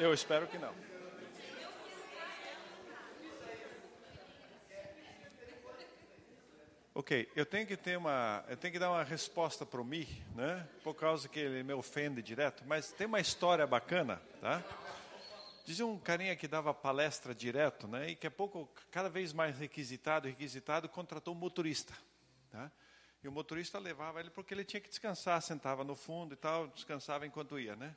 Eu espero que não. Ok, eu tenho que ter uma, eu tenho que dar uma resposta para o Mi, né? Por causa que ele me ofende direto, mas tem uma história bacana, tá? Dizia um carinha que dava palestra direto, né? E que a pouco, cada vez mais requisitado, requisitado, contratou um motorista, tá? E o motorista levava ele porque ele tinha que descansar, sentava no fundo e tal, descansava enquanto ia, né?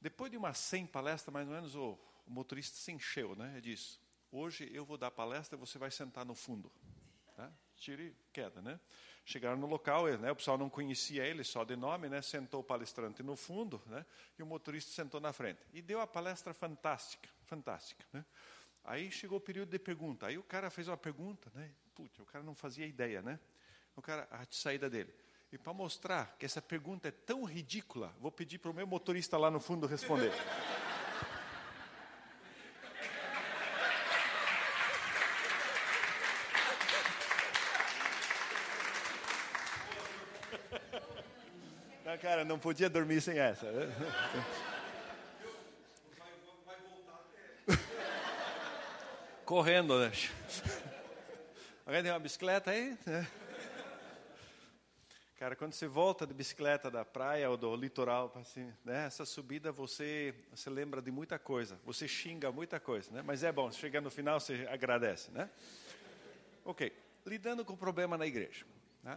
Depois de umas 100 palestras, mais ou menos, o, o motorista se encheu, né? Ele disse: Hoje eu vou dar palestra e você vai sentar no fundo, tá? tiro e queda, né? Chegaram no local, né, o pessoal não conhecia ele só de nome, né? Sentou o palestrante no fundo, né? E o motorista sentou na frente. E deu a palestra fantástica, fantástica, né? Aí chegou o período de pergunta. Aí o cara fez uma pergunta, né? Putz, o cara não fazia ideia, né? O cara, a saída dele. E para mostrar que essa pergunta é tão ridícula, vou pedir para o meu motorista lá no fundo responder. cara, não podia dormir sem essa. Né? Correndo, né? Alguém tem uma bicicleta aí? Cara, quando você volta de bicicleta da praia ou do litoral, assim, né, essa subida você, você lembra de muita coisa, você xinga muita coisa, né? mas é bom, chega no final você agradece. Né? Ok, lidando com o problema na igreja. Né?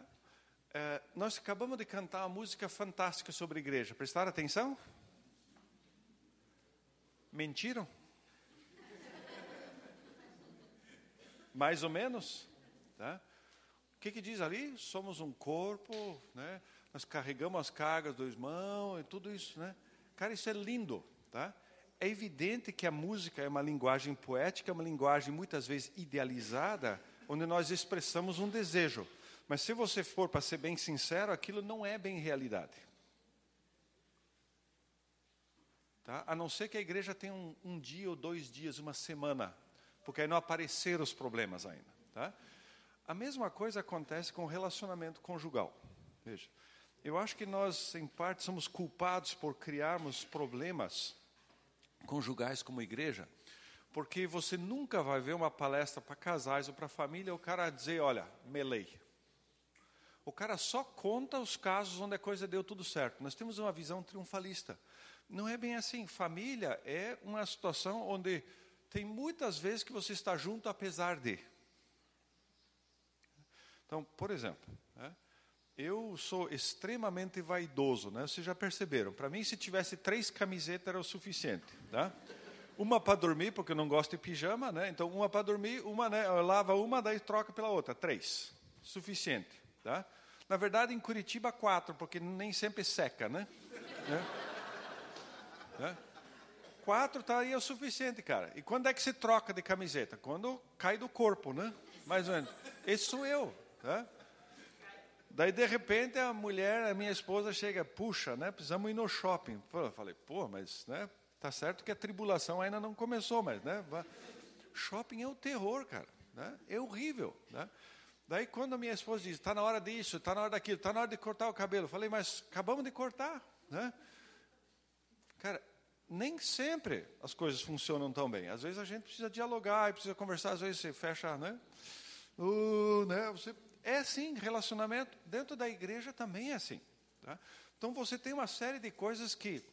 É, nós acabamos de cantar uma música fantástica sobre igreja. Prestaram atenção? Mentiram? Mais ou menos? Tá? Que, que diz ali? Somos um corpo, né? nós carregamos as cargas do irmão e tudo isso. Né? Cara, isso é lindo. Tá? É evidente que a música é uma linguagem poética, é uma linguagem muitas vezes idealizada, onde nós expressamos um desejo. Mas se você for, para ser bem sincero, aquilo não é bem realidade. Tá? A não ser que a igreja tenha um, um, dia ou dois dias, uma semana, porque aí não apareceram os problemas ainda. Tá? A mesma coisa acontece com o relacionamento conjugal. Veja, eu acho que nós, em parte, somos culpados por criarmos problemas conjugais como igreja, porque você nunca vai ver uma palestra para casais ou para família o cara dizer, olha, melei. O cara só conta os casos onde a coisa deu tudo certo. Nós temos uma visão triunfalista. Não é bem assim. Família é uma situação onde tem muitas vezes que você está junto apesar de. Então, por exemplo, né, eu sou extremamente vaidoso, né? Vocês já perceberam? Para mim, se tivesse três camisetas era o suficiente, tá? Uma para dormir, porque eu não gosto de pijama, né? Então, uma para dormir, uma, né? Lava uma, daí troca pela outra. Três, suficiente. Tá? Na verdade, em Curitiba, quatro, porque nem sempre seca, né? né? Quatro tá aí é o suficiente, cara. E quando é que se troca de camiseta? Quando cai do corpo, né? Mais ou menos. Esse sou eu, Daí, de repente, a mulher, a minha esposa, chega, puxa, né? Precisamos ir no shopping. Eu falei, pô, mas, né? Tá certo que a tribulação ainda não começou, mas, né? Shopping é o terror, cara. Né? É horrível, né? Daí, quando a minha esposa diz, está na hora disso, está na hora daquilo, está na hora de cortar o cabelo, eu falei, mas acabamos de cortar. Né? Cara, nem sempre as coisas funcionam tão bem. Às vezes a gente precisa dialogar, precisa conversar, às vezes você fecha, né? Uh, né? Você, é assim, relacionamento dentro da igreja também é assim. Tá? Então você tem uma série de coisas que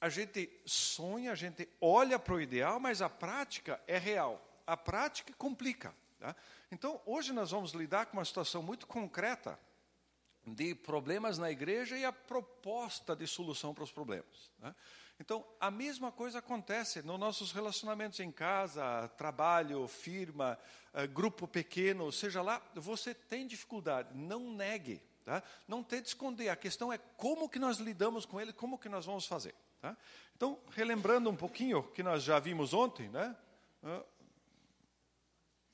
a gente sonha, a gente olha para o ideal, mas a prática é real. A prática complica. Tá? Então, hoje nós vamos lidar com uma situação muito concreta de problemas na igreja e a proposta de solução para os problemas. Né? Então, a mesma coisa acontece nos nossos relacionamentos em casa, trabalho, firma, eh, grupo pequeno, seja lá, você tem dificuldade, não negue, tá? não tente esconder, a questão é como que nós lidamos com ele, como que nós vamos fazer. Tá? Então, relembrando um pouquinho que nós já vimos ontem, né?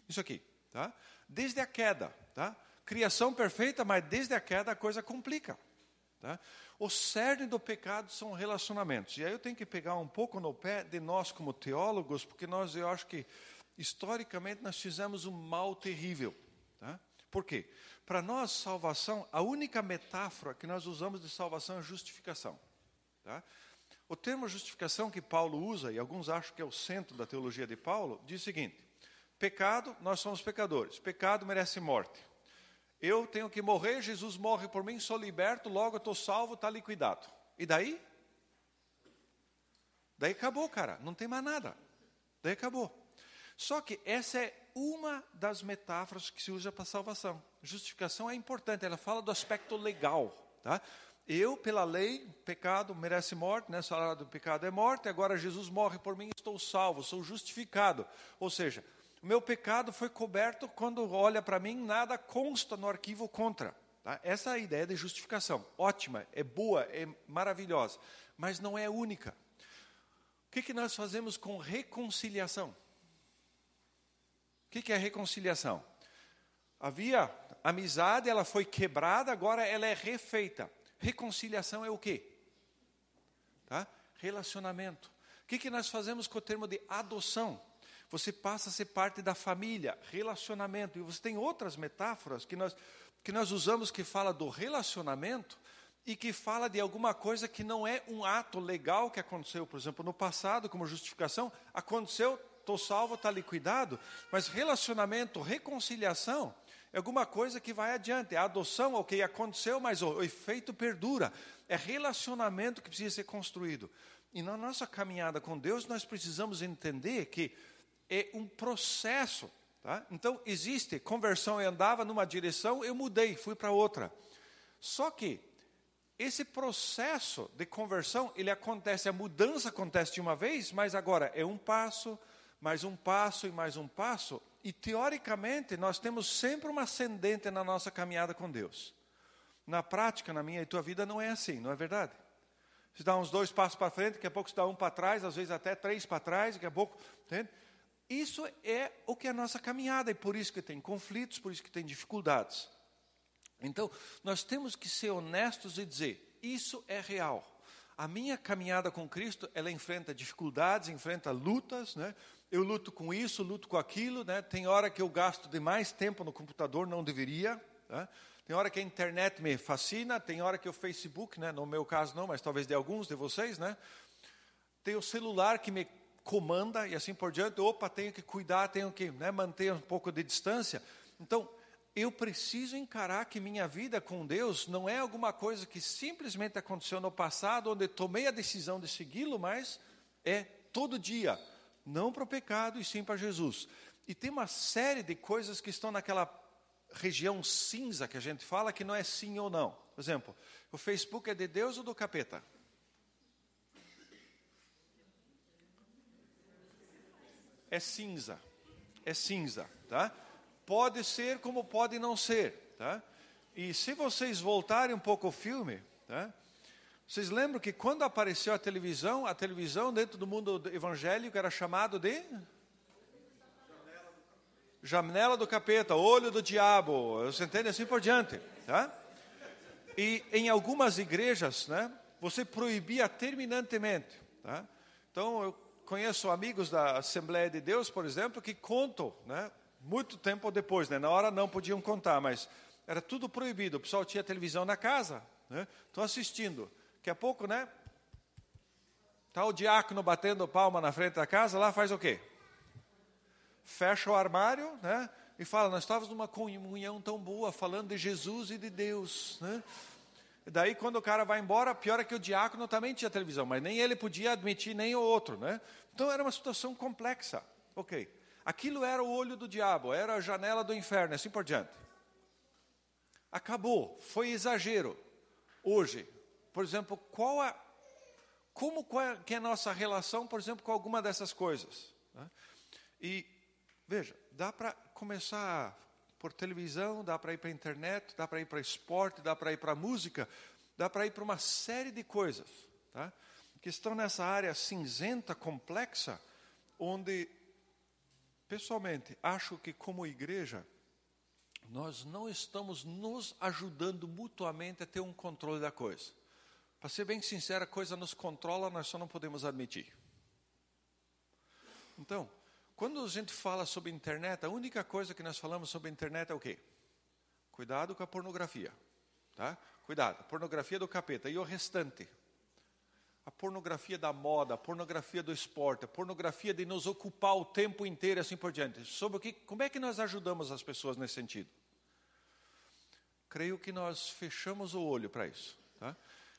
isso aqui. Tá? Desde a queda. Tá? Criação perfeita, mas desde a queda a coisa complica. Tá? O cerne do pecado são relacionamentos. E aí eu tenho que pegar um pouco no pé de nós como teólogos, porque nós, eu acho que, historicamente, nós fizemos um mal terrível. Tá? Por quê? Para nós, salvação, a única metáfora que nós usamos de salvação é justificação. Tá? O termo justificação que Paulo usa, e alguns acham que é o centro da teologia de Paulo, diz o seguinte: pecado, nós somos pecadores, pecado merece morte. Eu tenho que morrer, Jesus morre por mim, sou liberto, logo estou salvo, está liquidado. E daí? Daí acabou, cara, não tem mais nada. Daí acabou. Só que essa é uma das metáforas que se usa para salvação. Justificação é importante, ela fala do aspecto legal, tá? Eu, pela lei, pecado merece morte, né? salário do pecado é morte, agora Jesus morre por mim, estou salvo, sou justificado. Ou seja, o meu pecado foi coberto, quando olha para mim, nada consta no arquivo contra. Tá? Essa é a ideia de justificação. Ótima, é boa, é maravilhosa, mas não é única. O que, que nós fazemos com reconciliação? O que, que é reconciliação? Havia amizade, ela foi quebrada, agora ela é refeita. Reconciliação é o quê? Tá? Relacionamento. O que, que nós fazemos com o termo de adoção? Você passa a ser parte da família, relacionamento. E você tem outras metáforas que nós, que nós usamos que fala do relacionamento e que fala de alguma coisa que não é um ato legal que aconteceu, por exemplo, no passado, como justificação, aconteceu, estou salvo, está liquidado, mas relacionamento, reconciliação, é alguma coisa que vai adiante. A adoção, ok, aconteceu, mas o, o efeito perdura. É relacionamento que precisa ser construído. E na nossa caminhada com Deus, nós precisamos entender que é um processo. Tá? Então, existe conversão, eu andava numa direção, eu mudei, fui para outra. Só que esse processo de conversão, ele acontece, a mudança acontece de uma vez, mas agora é um passo, mais um passo e mais um passo, e teoricamente nós temos sempre uma ascendente na nossa caminhada com Deus. Na prática, na minha e tua vida, não é assim, não é verdade? Você dá uns dois passos para frente, daqui a pouco você dá um para trás, às vezes até três para trás, daqui a pouco. Entende? Isso é o que é a nossa caminhada, e por isso que tem conflitos, por isso que tem dificuldades. Então, nós temos que ser honestos e dizer: isso é real. A minha caminhada com Cristo, ela enfrenta dificuldades, enfrenta lutas, né? Eu luto com isso, luto com aquilo, né? Tem hora que eu gasto demais tempo no computador, não deveria, né? Tem hora que a internet me fascina, tem hora que o Facebook, né? No meu caso não, mas talvez de alguns de vocês, né? Tem o celular que me comanda e assim por diante. Opa, tenho que cuidar, tenho que né, manter um pouco de distância. Então, eu preciso encarar que minha vida com Deus não é alguma coisa que simplesmente aconteceu no passado, onde tomei a decisão de segui-lo, mas é todo dia, não para o pecado e sim para Jesus. E tem uma série de coisas que estão naquela região cinza que a gente fala, que não é sim ou não. Por exemplo, o Facebook é de Deus ou do capeta? É cinza, é cinza, tá? Pode ser como pode não ser, tá? E se vocês voltarem um pouco ao filme, tá? Vocês lembram que quando apareceu a televisão, a televisão dentro do mundo evangélico era chamado de janela do capeta, olho do diabo, você entende assim por diante, tá? E em algumas igrejas, né, você proibia terminantemente, tá? Então eu conheço amigos da Assembleia de Deus, por exemplo, que contam, né, muito tempo depois, né? Na hora não podiam contar, mas era tudo proibido. O pessoal tinha televisão na casa, né? Estão assistindo. Daqui a pouco, né? Tá o diácono batendo palma na frente da casa, lá faz o quê? Fecha o armário, né? E fala, nós estávamos numa comunhão tão boa, falando de Jesus e de Deus, né? Daí, quando o cara vai embora, pior é que o diácono também tinha televisão, mas nem ele podia admitir, nem o outro, né? Então, era uma situação complexa. Ok. Aquilo era o olho do diabo, era a janela do inferno, assim por diante. Acabou, foi exagero. Hoje, por exemplo, qual a, como qual é, que é a nossa relação, por exemplo, com alguma dessas coisas? Né? E veja, dá para começar por televisão, dá para ir para a internet, dá para ir para esporte, dá para ir para música, dá para ir para uma série de coisas, tá? que estão nessa área cinzenta, complexa, onde Pessoalmente, acho que como igreja, nós não estamos nos ajudando mutuamente a ter um controle da coisa. Para ser bem sincero, a coisa nos controla, nós só não podemos admitir. Então, quando a gente fala sobre internet, a única coisa que nós falamos sobre internet é o quê? Cuidado com a pornografia. Tá? Cuidado, pornografia do capeta. E o restante? a pornografia da moda, a pornografia do esporte, a pornografia de nos ocupar o tempo inteiro e assim por diante. Sobre o que, como é que nós ajudamos as pessoas nesse sentido? Creio que nós fechamos o olho para isso. Tá?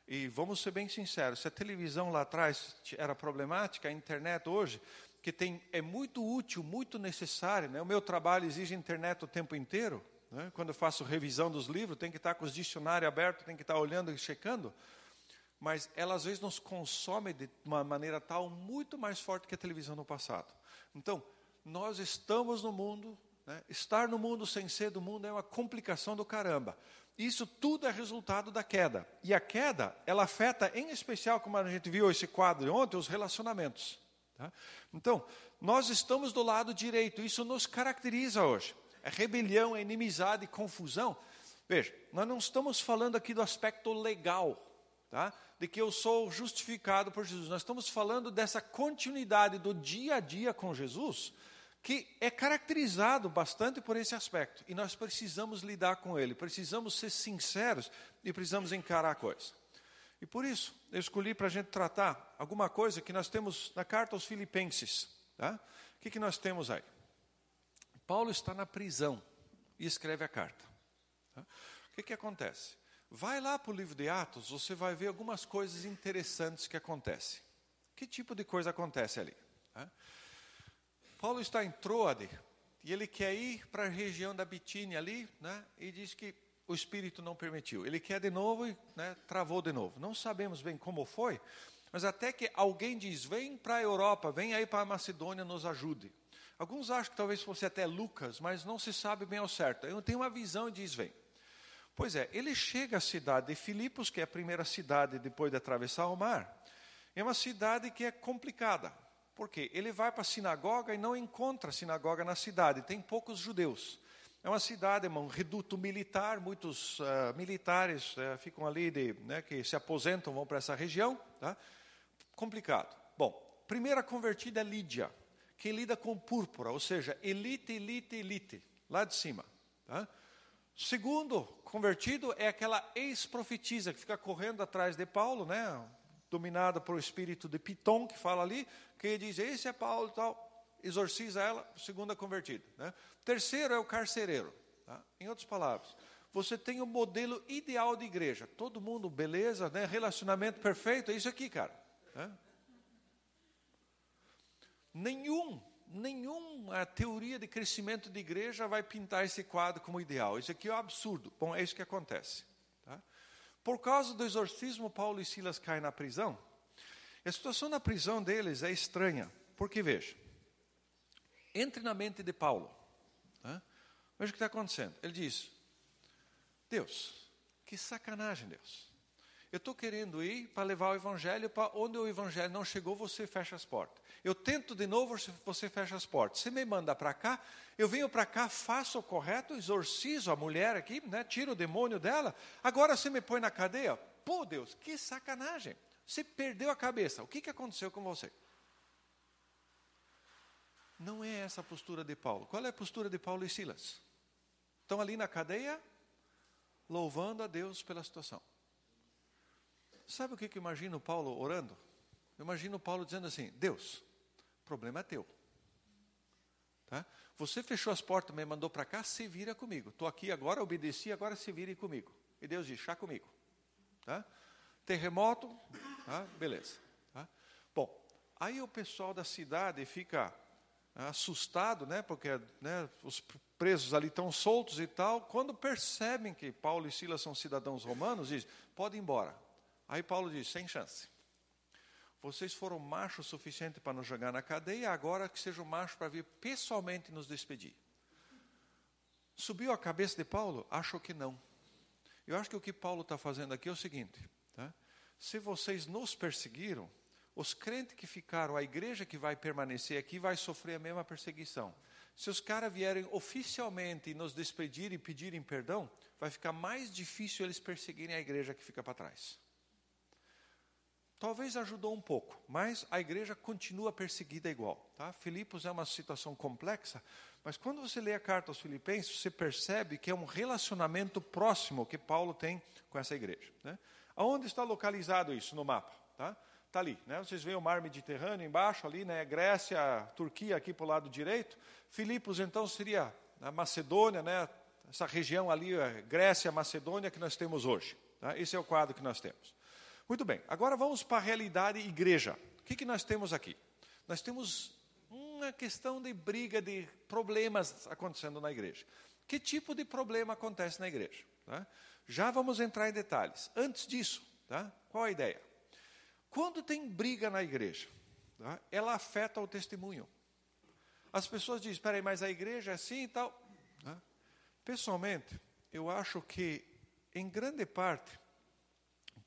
E vamos ser bem sinceros, se a televisão lá atrás era problemática, a internet hoje, que tem, é muito útil, muito necessária. Né? O meu trabalho exige internet o tempo inteiro. Né? Quando eu faço revisão dos livros, tem que estar com os dicionários abertos, tem que estar olhando e checando mas ela às vezes nos consome de uma maneira tal muito mais forte que a televisão no passado. Então, nós estamos no mundo, né? estar no mundo sem ser do mundo é uma complicação do caramba. Isso tudo é resultado da queda. E a queda, ela afeta em especial, como a gente viu esse quadro ontem, os relacionamentos. Tá? Então, nós estamos do lado direito, isso nos caracteriza hoje. É rebelião, é inimizade, confusão. Veja, nós não estamos falando aqui do aspecto legal, tá? de que eu sou justificado por Jesus. Nós estamos falando dessa continuidade do dia a dia com Jesus, que é caracterizado bastante por esse aspecto. E nós precisamos lidar com ele, precisamos ser sinceros e precisamos encarar a coisa. E por isso, eu escolhi para a gente tratar alguma coisa que nós temos na carta aos Filipenses. Tá? O que, que nós temos aí? Paulo está na prisão e escreve a carta. Tá? O que, que acontece? Vai lá para o livro de Atos, você vai ver algumas coisas interessantes que acontecem. Que tipo de coisa acontece ali? Paulo está em Troade e ele quer ir para a região da Bitínia ali, né? E diz que o Espírito não permitiu. Ele quer de novo e né, travou de novo. Não sabemos bem como foi, mas até que alguém diz: vem para a Europa, vem aí para a Macedônia, nos ajude. Alguns acham que talvez fosse até Lucas, mas não se sabe bem ao certo. Eu tenho uma visão e diz: vem. Pois é, ele chega à cidade de Filipos, que é a primeira cidade depois de atravessar o mar. É uma cidade que é complicada, porque ele vai para a sinagoga e não encontra sinagoga na cidade, tem poucos judeus. É uma cidade, um reduto militar, muitos uh, militares uh, ficam ali, de, né, que se aposentam, vão para essa região. Tá? Complicado. Bom, primeira convertida é Lídia, que lida com púrpura, ou seja, elite, elite, elite, lá de cima. Tá? Segundo convertido é aquela ex-profetisa que fica correndo atrás de Paulo, né? dominada por o espírito de Piton, que fala ali, que diz, esse é Paulo e tal, exorciza ela, segunda convertida. Né? Terceiro é o carcereiro. Tá? Em outras palavras, você tem o modelo ideal de igreja. Todo mundo, beleza, né? relacionamento perfeito, é isso aqui, cara. Né? Nenhum nenhuma teoria de crescimento de igreja vai pintar esse quadro como ideal. Isso aqui é um absurdo. Bom, é isso que acontece. Tá? Por causa do exorcismo, Paulo e Silas caem na prisão. A situação na prisão deles é estranha, porque veja, entre na mente de Paulo. Tá? Veja o que está acontecendo. Ele diz: Deus, que sacanagem, Deus. Eu estou querendo ir para levar o evangelho para onde o evangelho não chegou, você fecha as portas. Eu tento de novo, você fecha as portas. Você me manda para cá, eu venho para cá, faço o correto, exorcizo a mulher aqui, né, tiro o demônio dela. Agora você me põe na cadeia. Pô, Deus, que sacanagem. Você perdeu a cabeça. O que, que aconteceu com você? Não é essa a postura de Paulo. Qual é a postura de Paulo e Silas? Estão ali na cadeia, louvando a Deus pela situação. Sabe o que, que imagino Paulo orando? Eu imagino Paulo dizendo assim: Deus, problema é teu. Tá? Você fechou as portas, me mandou para cá, se vira comigo. Estou aqui agora, obedeci, agora se vire comigo. E Deus diz: chá comigo. Tá? Terremoto, tá? beleza. Tá? Bom, aí o pessoal da cidade fica assustado, né, porque né, os presos ali estão soltos e tal. Quando percebem que Paulo e Silas são cidadãos romanos, diz: pode ir embora. Aí Paulo diz: sem chance. Vocês foram macho o suficiente para nos jogar na cadeia, agora que sejam macho para vir pessoalmente nos despedir. Subiu a cabeça de Paulo? Acho que não. Eu acho que o que Paulo está fazendo aqui é o seguinte: tá? se vocês nos perseguiram, os crentes que ficaram, a igreja que vai permanecer aqui, vai sofrer a mesma perseguição. Se os caras vierem oficialmente e nos despedirem e pedirem perdão, vai ficar mais difícil eles perseguirem a igreja que fica para trás. Talvez ajudou um pouco, mas a igreja continua perseguida igual. Tá? Filipos é uma situação complexa, mas quando você lê a carta aos Filipenses, você percebe que é um relacionamento próximo que Paulo tem com essa igreja. Né? Aonde está localizado isso no mapa? Tá? Está ali, né? Vocês veem o mar Mediterrâneo embaixo ali, né? Grécia, Turquia aqui para o lado direito. Filipos, então, seria a Macedônia, né? Essa região ali, Grécia, Macedônia, que nós temos hoje. Tá? Esse é o quadro que nós temos. Muito bem, agora vamos para a realidade igreja. O que, que nós temos aqui? Nós temos uma questão de briga, de problemas acontecendo na igreja. Que tipo de problema acontece na igreja? Tá? Já vamos entrar em detalhes. Antes disso, tá? qual a ideia? Quando tem briga na igreja, tá? ela afeta o testemunho. As pessoas dizem, espera aí, mas a igreja é assim e tal. Tá? Pessoalmente, eu acho que, em grande parte,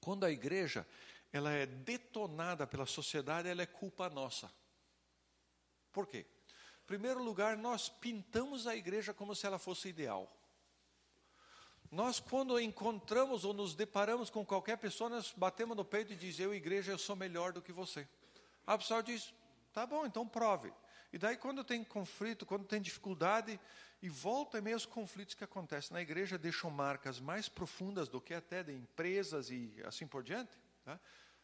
quando a igreja ela é detonada pela sociedade, ela é culpa nossa. Por quê? Em primeiro lugar, nós pintamos a igreja como se ela fosse ideal. Nós, quando encontramos ou nos deparamos com qualquer pessoa, nós batemos no peito e dizemos, eu, igreja, eu sou melhor do que você. A pessoa diz, tá bom, então prove. E daí, quando tem conflito, quando tem dificuldade, e volta e meia os conflitos que acontecem na igreja deixam marcas mais profundas do que até de empresas e assim por diante. Tá?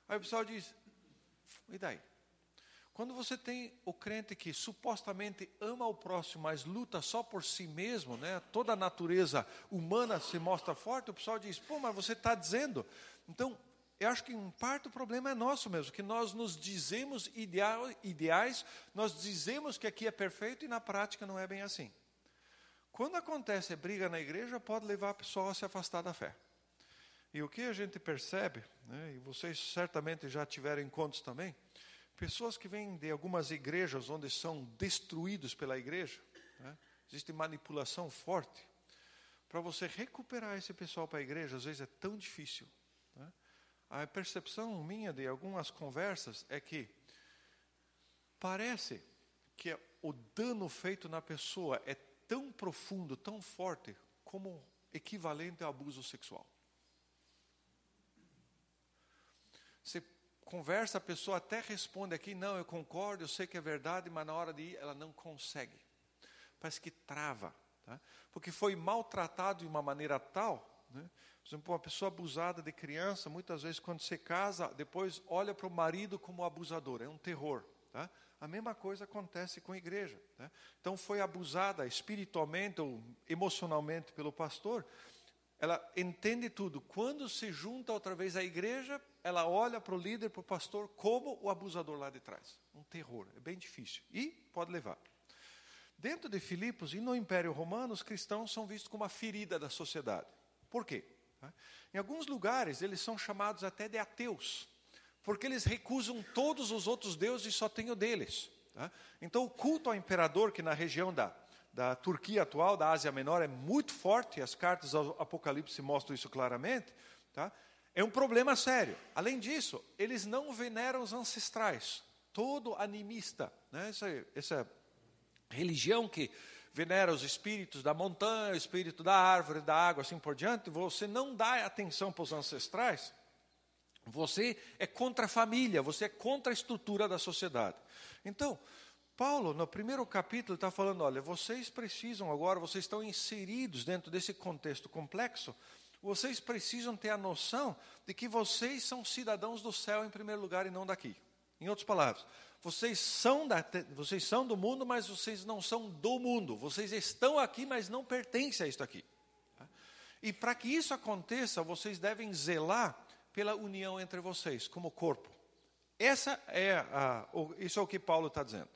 Aí o pessoal diz, e daí? Quando você tem o crente que supostamente ama o próximo, mas luta só por si mesmo, né? toda a natureza humana se mostra forte, o pessoal diz: pô, mas você está dizendo. Então, eu acho que em parte o problema é nosso mesmo, que nós nos dizemos ideais, nós dizemos que aqui é perfeito e na prática não é bem assim. Quando acontece briga na igreja, pode levar a pessoa a se afastar da fé. E o que a gente percebe, né, e vocês certamente já tiveram encontros também, Pessoas que vêm de algumas igrejas onde são destruídos pela igreja, né? existe manipulação forte. Para você recuperar esse pessoal para a igreja, às vezes é tão difícil. Né? A percepção minha de algumas conversas é que parece que o dano feito na pessoa é tão profundo, tão forte, como equivalente ao abuso sexual. Você conversa, a pessoa até responde aqui, não, eu concordo, eu sei que é verdade, mas na hora de ir, ela não consegue. Parece que trava. Tá? Porque foi maltratado de uma maneira tal, né? por exemplo, uma pessoa abusada de criança, muitas vezes quando se casa, depois olha para o marido como abusador, é um terror. Tá? A mesma coisa acontece com a igreja. Tá? Então foi abusada espiritualmente ou emocionalmente pelo pastor, ela entende tudo. Quando se junta outra vez à igreja, ela olha para o líder, para o pastor, como o abusador lá de trás. Um terror, é bem difícil. E pode levar. Dentro de Filipos e no Império Romano, os cristãos são vistos como uma ferida da sociedade. Por quê? Em alguns lugares, eles são chamados até de ateus, porque eles recusam todos os outros deuses e só tem o deles. Então, o culto ao imperador, que na região da, da Turquia atual, da Ásia Menor, é muito forte, as cartas do Apocalipse mostram isso claramente, tá? É um problema sério. Além disso, eles não veneram os ancestrais. Todo animista, né? essa, essa religião que venera os espíritos da montanha, o espírito da árvore, da água, assim por diante, você não dá atenção para os ancestrais, você é contra a família, você é contra a estrutura da sociedade. Então, Paulo, no primeiro capítulo, está falando: olha, vocês precisam agora, vocês estão inseridos dentro desse contexto complexo, vocês precisam ter a noção de que vocês são cidadãos do céu em primeiro lugar e não daqui. Em outras palavras, vocês são, da, vocês são do mundo, mas vocês não são do mundo. Vocês estão aqui, mas não pertencem a isto aqui. E para que isso aconteça, vocês devem zelar pela união entre vocês, como corpo. Essa é a, isso é o que Paulo está dizendo.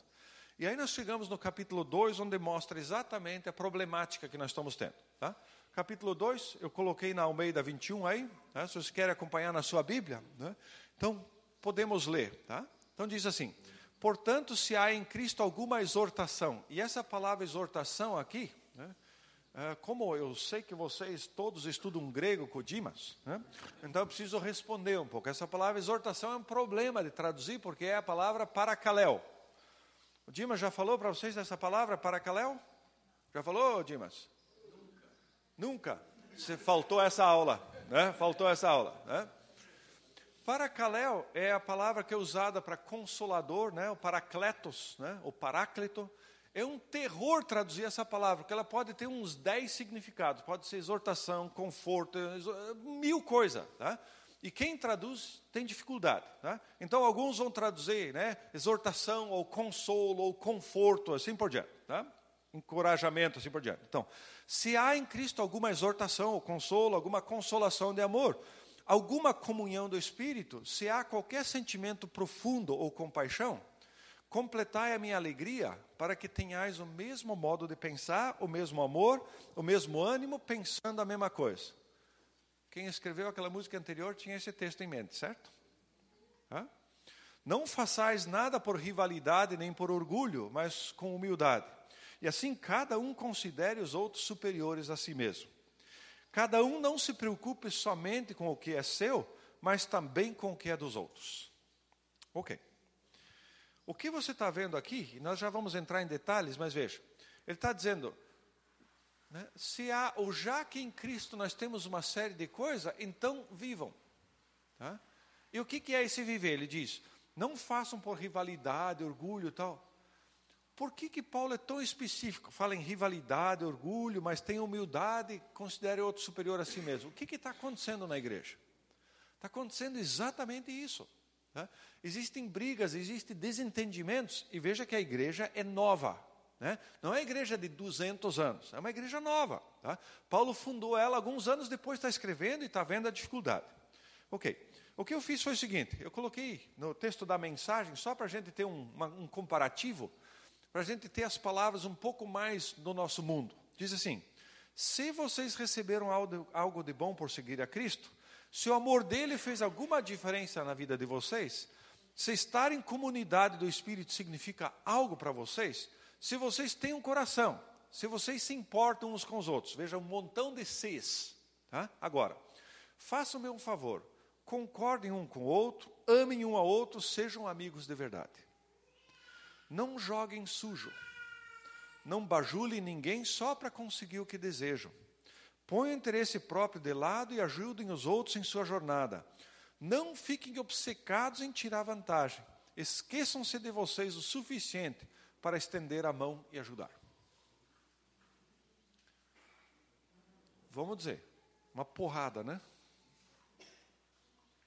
E aí nós chegamos no capítulo 2, onde mostra exatamente a problemática que nós estamos tendo. Tá? Capítulo 2, eu coloquei na Almeida 21 aí, né, se vocês querem acompanhar na sua Bíblia. Né, então, podemos ler. Tá? Então, diz assim: Portanto, se há em Cristo alguma exortação, e essa palavra exortação aqui, né, é, como eu sei que vocês todos estudam grego com Dimas, né, então eu preciso responder um pouco. Essa palavra exortação é um problema de traduzir, porque é a palavra paracaléu. O Dimas já falou para vocês dessa palavra paracaléu? Já falou, Dimas? Nunca. Você faltou essa aula, né? Faltou essa aula, né? Paracaléu é a palavra que é usada para consolador, né? O paracletos, né? O paráclito. É um terror traduzir essa palavra, porque ela pode ter uns dez significados. Pode ser exortação, conforto, mil coisas, tá? E quem traduz tem dificuldade. Tá? Então, alguns vão traduzir né, exortação, ou consolo, ou conforto, assim por diante. Tá? Encorajamento, assim por diante. Então, se há em Cristo alguma exortação, ou consolo, alguma consolação de amor, alguma comunhão do Espírito, se há qualquer sentimento profundo ou compaixão, completai a minha alegria para que tenhais o mesmo modo de pensar, o mesmo amor, o mesmo ânimo, pensando a mesma coisa. Quem escreveu aquela música anterior tinha esse texto em mente, certo? Hã? Não façais nada por rivalidade nem por orgulho, mas com humildade. E assim cada um considere os outros superiores a si mesmo. Cada um não se preocupe somente com o que é seu, mas também com o que é dos outros. Ok. O que você está vendo aqui, nós já vamos entrar em detalhes, mas veja, ele está dizendo, né, se há, ou já que em Cristo nós temos uma série de coisas, então vivam. Tá? E o que, que é esse viver? Ele diz, não façam por rivalidade, orgulho e tal. Por que, que Paulo é tão específico? Fala em rivalidade, orgulho, mas tem humildade, considere outro superior a si mesmo. O que está acontecendo na igreja? Está acontecendo exatamente isso. Né? Existem brigas, existem desentendimentos, e veja que a igreja é nova. Né? Não é igreja de 200 anos, é uma igreja nova. Tá? Paulo fundou ela alguns anos depois, está escrevendo e está vendo a dificuldade. Ok, o que eu fiz foi o seguinte: eu coloquei no texto da mensagem, só para a gente ter um, uma, um comparativo, para a gente ter as palavras um pouco mais do nosso mundo. Diz assim: se vocês receberam algo de bom por seguir a Cristo, se o amor dele fez alguma diferença na vida de vocês, se estar em comunidade do Espírito significa algo para vocês, se vocês têm um coração, se vocês se importam uns com os outros, veja um montão de se's. Tá? Agora, façam-me um favor, concordem um com o outro, amem um ao outro, sejam amigos de verdade. Não joguem sujo. Não bajulem ninguém só para conseguir o que desejam. Ponham o interesse próprio de lado e ajudem os outros em sua jornada. Não fiquem obcecados em tirar vantagem. Esqueçam-se de vocês o suficiente para estender a mão e ajudar. Vamos dizer, uma porrada, né?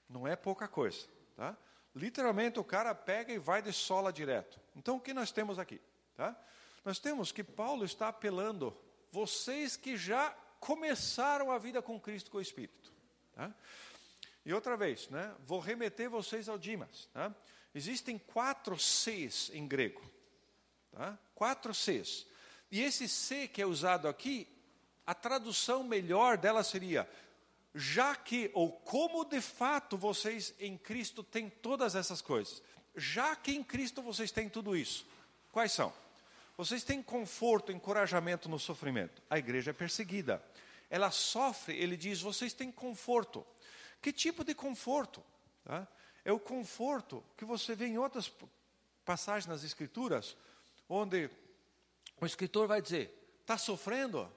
Não é pouca coisa, tá? Literalmente o cara pega e vai de sola direto. Então o que nós temos aqui? Tá? Nós temos que Paulo está apelando, vocês que já começaram a vida com Cristo com o Espírito. Tá? E outra vez, né, vou remeter vocês ao Dimas. Tá? Existem quatro Cs em grego. Tá? Quatro Cs. E esse C que é usado aqui, a tradução melhor dela seria já que, ou como de fato vocês em Cristo têm todas essas coisas, já que em Cristo vocês têm tudo isso, quais são? Vocês têm conforto, encorajamento no sofrimento. A igreja é perseguida. Ela sofre, ele diz, vocês têm conforto. Que tipo de conforto? Tá? É o conforto que você vê em outras passagens nas Escrituras, onde o escritor vai dizer: está sofrendo?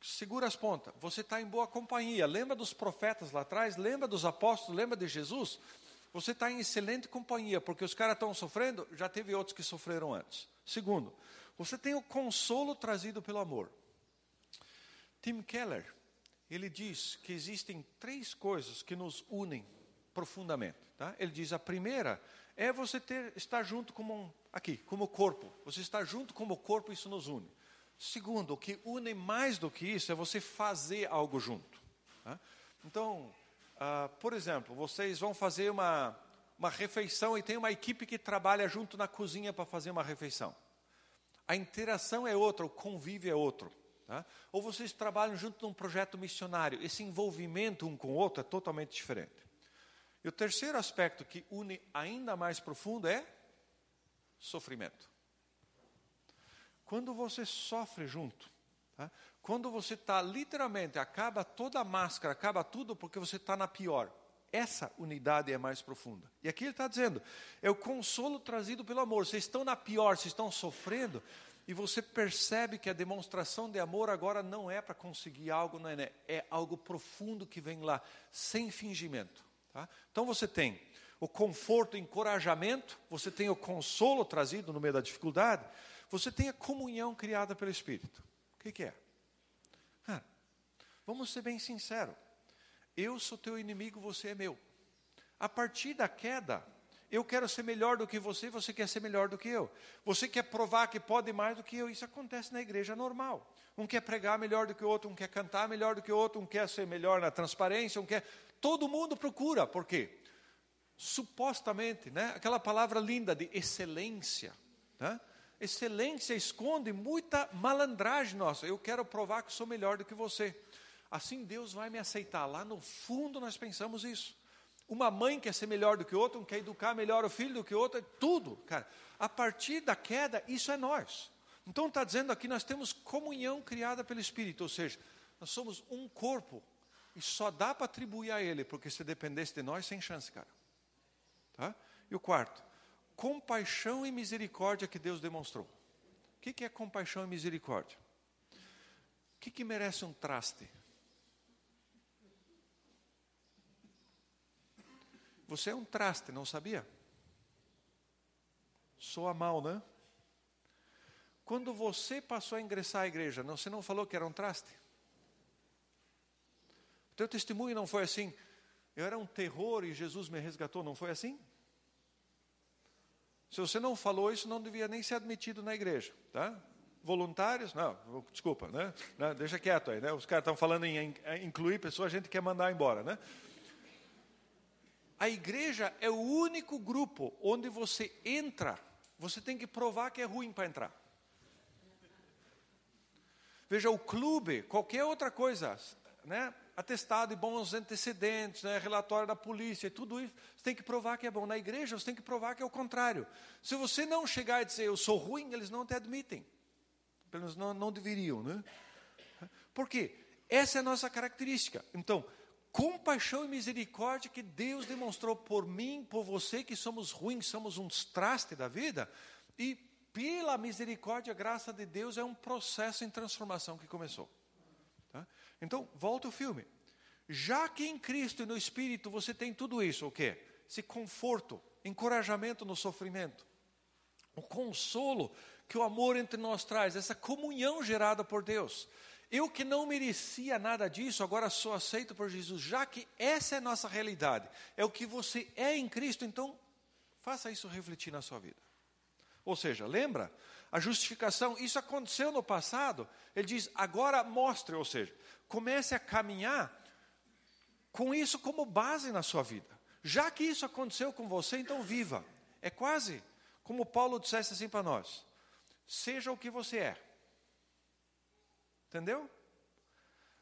Segura as pontas, você está em boa companhia. Lembra dos profetas lá atrás? Lembra dos apóstolos? Lembra de Jesus? Você está em excelente companhia, porque os caras estão sofrendo, já teve outros que sofreram antes. Segundo, você tem o consolo trazido pelo amor. Tim Keller, ele diz que existem três coisas que nos unem profundamente. Tá? Ele diz: a primeira é você ter, estar junto como um, aqui, como corpo. Você está junto como corpo, isso nos une. Segundo, o que une mais do que isso é você fazer algo junto. Tá? Então, uh, por exemplo, vocês vão fazer uma, uma refeição e tem uma equipe que trabalha junto na cozinha para fazer uma refeição. A interação é outra, o convívio é outro. Tá? Ou vocês trabalham junto num projeto missionário, esse envolvimento um com o outro é totalmente diferente. E o terceiro aspecto que une ainda mais profundo é sofrimento. Quando você sofre junto, tá? quando você está literalmente, acaba toda a máscara, acaba tudo porque você está na pior. Essa unidade é mais profunda. E aqui ele está dizendo: é o consolo trazido pelo amor. Vocês estão na pior, vocês estão sofrendo, e você percebe que a demonstração de amor agora não é para conseguir algo, não é, né? é algo profundo que vem lá, sem fingimento. Tá? Então você tem o conforto, o encorajamento, você tem o consolo trazido no meio da dificuldade, você tem a comunhão criada pelo Espírito. O que, que é? Cara, vamos ser bem sinceros. eu sou teu inimigo, você é meu. A partir da queda, eu quero ser melhor do que você, você quer ser melhor do que eu. Você quer provar que pode mais do que eu. Isso acontece na igreja normal. Um quer pregar melhor do que o outro, um quer cantar melhor do que o outro, um quer ser melhor na transparência, um quer. Todo mundo procura. Por quê? Supostamente, né? aquela palavra linda de excelência. Né? Excelência esconde muita malandragem nossa. Eu quero provar que sou melhor do que você. Assim Deus vai me aceitar. Lá no fundo nós pensamos isso. Uma mãe quer ser melhor do que outra, um quer educar melhor o filho do que outro, é tudo, cara. A partir da queda, isso é nós. Então está dizendo aqui, nós temos comunhão criada pelo Espírito, ou seja, nós somos um corpo. E só dá para atribuir a Ele, porque se dependesse de nós, sem chance, cara. Tá? E o quarto, compaixão e misericórdia que Deus demonstrou. O que, que é compaixão e misericórdia? O que, que merece um traste? Você é um traste, não sabia? Soa mal, né? Quando você passou a ingressar à igreja, você não falou que era um traste? O teu testemunho não foi assim? Eu era um terror e Jesus me resgatou, não foi assim? Se você não falou isso, não devia nem ser admitido na igreja, tá? Voluntários? Não, desculpa, né? Não, deixa quieto aí, né? Os caras estão falando em incluir pessoas, a gente quer mandar embora, né? A igreja é o único grupo onde você entra, você tem que provar que é ruim para entrar. Veja, o clube, qualquer outra coisa, né? Atestado de bons antecedentes, né? relatório da polícia, tudo isso, você tem que provar que é bom. Na igreja, você tem que provar que é o contrário. Se você não chegar e dizer eu sou ruim, eles não te admitem. Pelo menos não, não deveriam. Né? Por quê? Essa é a nossa característica. Então, compaixão e misericórdia que Deus demonstrou por mim, por você, que somos ruins, somos uns traste da vida, e pela misericórdia, graça de Deus, é um processo em transformação que começou. Então, volta o filme. Já que em Cristo e no Espírito você tem tudo isso, o quê? Esse conforto, encorajamento no sofrimento, o consolo que o amor entre nós traz, essa comunhão gerada por Deus, eu que não merecia nada disso, agora sou aceito por Jesus, já que essa é a nossa realidade, é o que você é em Cristo, então faça isso refletir na sua vida. Ou seja, lembra? A justificação, isso aconteceu no passado, ele diz, agora mostre, ou seja, comece a caminhar com isso como base na sua vida. Já que isso aconteceu com você, então viva. É quase como Paulo dissesse assim para nós: seja o que você é. Entendeu?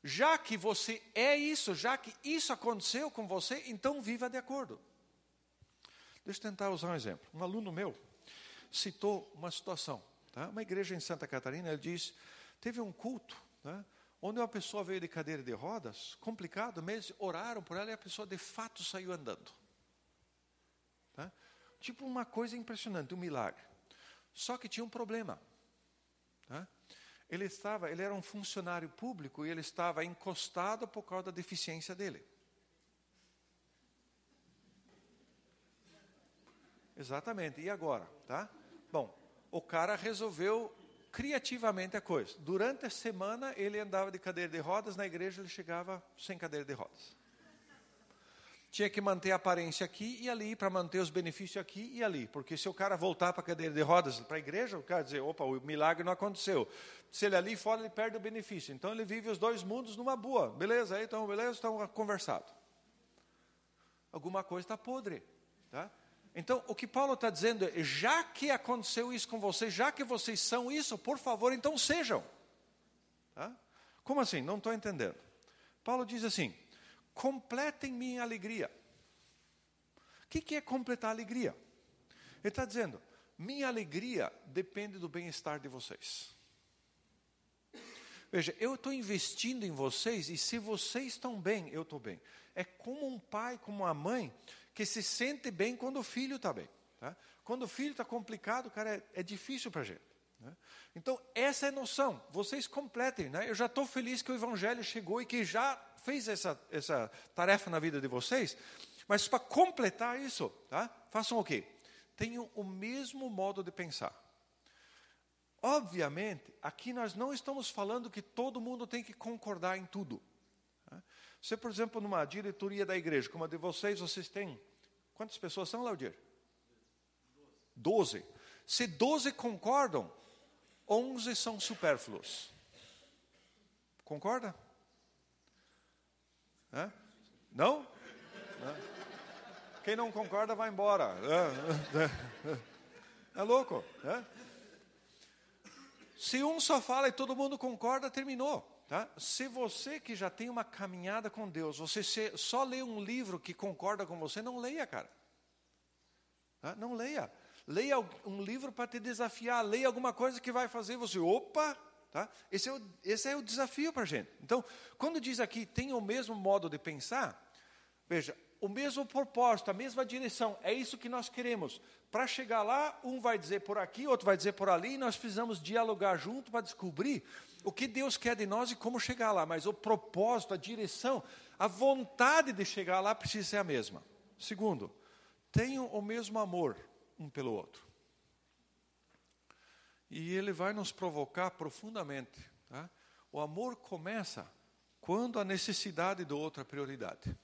Já que você é isso, já que isso aconteceu com você, então viva de acordo. Deixa eu tentar usar um exemplo. Um aluno meu citou uma situação. Tá? Uma igreja em Santa Catarina, ele diz: teve um culto, né, onde uma pessoa veio de cadeira de rodas, complicado, mas oraram por ela e a pessoa de fato saiu andando. Tá? Tipo uma coisa impressionante, um milagre. Só que tinha um problema. Tá? ele estava, ele era um funcionário público e ele estava encostado por causa da deficiência dele. Exatamente. E agora, tá? Bom, o cara resolveu criativamente a coisa. Durante a semana ele andava de cadeira de rodas, na igreja ele chegava sem cadeira de rodas tinha que manter a aparência aqui e ali, para manter os benefícios aqui e ali. Porque se o cara voltar para a cadeira de rodas, para a igreja, o cara dizer, opa, o milagre não aconteceu. Se ele ali fora, ele perde o benefício. Então ele vive os dois mundos numa boa. Beleza, aí então, beleza, estão conversados. Alguma coisa está podre. Tá? Então, o que Paulo está dizendo é, já que aconteceu isso com vocês, já que vocês são isso, por favor, então sejam. Tá? Como assim? Não estou entendendo. Paulo diz assim, completem minha alegria. O que, que é completar a alegria? Ele está dizendo, minha alegria depende do bem-estar de vocês. Veja, eu estou investindo em vocês e se vocês estão bem, eu estou bem. É como um pai, como uma mãe, que se sente bem quando o filho está bem. Tá? Quando o filho está complicado, cara, é, é difícil para a gente. Né? Então, essa é a noção. Vocês completem. Né? Eu já estou feliz que o Evangelho chegou e que já fez essa, essa tarefa na vida de vocês, mas para completar isso, tá? façam o quê? Tenham o mesmo modo de pensar. Obviamente, aqui nós não estamos falando que todo mundo tem que concordar em tudo. Se, por exemplo, numa diretoria da igreja, como a de vocês, vocês têm. Quantas pessoas são, Laudir? Doze. Se doze concordam, onze são supérfluos. Concorda? É? Não? Quem não concorda vai embora. É, louco. É? Se um só fala e todo mundo concorda, terminou. Tá? Se você que já tem uma caminhada com Deus, você só lê um livro que concorda com você, não leia, cara. Tá? Não leia. Leia um livro para te desafiar. Leia alguma coisa que vai fazer você. Opa! Tá? Esse, é o, esse é o desafio para a gente. Então, quando diz aqui, tem o mesmo modo de pensar, veja, o mesmo propósito, a mesma direção, é isso que nós queremos. Para chegar lá, um vai dizer por aqui, outro vai dizer por ali, e nós precisamos dialogar junto para descobrir o que Deus quer de nós e como chegar lá. Mas o propósito, a direção, a vontade de chegar lá precisa ser a mesma. Segundo, tenham o mesmo amor um pelo outro. E ele vai nos provocar profundamente. Tá? O amor começa quando a necessidade do outro é prioridade.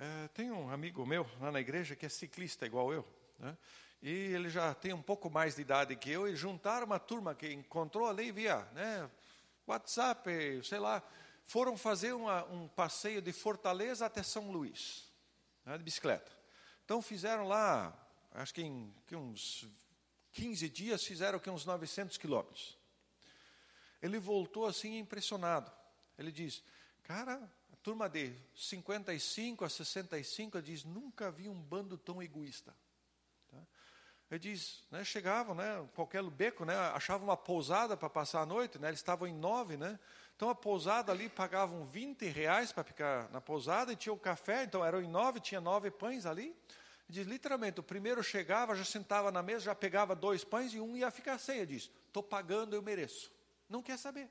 É, tem um amigo meu lá na igreja que é ciclista igual eu. Né? E ele já tem um pouco mais de idade que eu, e juntaram uma turma que encontrou ali via né, WhatsApp, sei lá, foram fazer uma, um passeio de Fortaleza até São Luís, né, de bicicleta. Então fizeram lá, acho que em que uns 15 dias, fizeram que uns 900 quilômetros. Ele voltou assim impressionado. Ele diz, cara, turma de 55 a 65 diz, nunca vi um bando tão egoísta. Ele diz, né, chegavam, né, qualquer beco, né, achavam uma pousada para passar a noite, né, eles estavam em nove, né, então a pousada ali pagavam 20 reais para ficar na pousada e tinha o café, então eram em nove, tinha nove pães ali. Ele diz, literalmente, o primeiro chegava, já sentava na mesa, já pegava dois pães e um ia ficar sem. Ele diz, estou pagando, eu mereço. Não quer saber.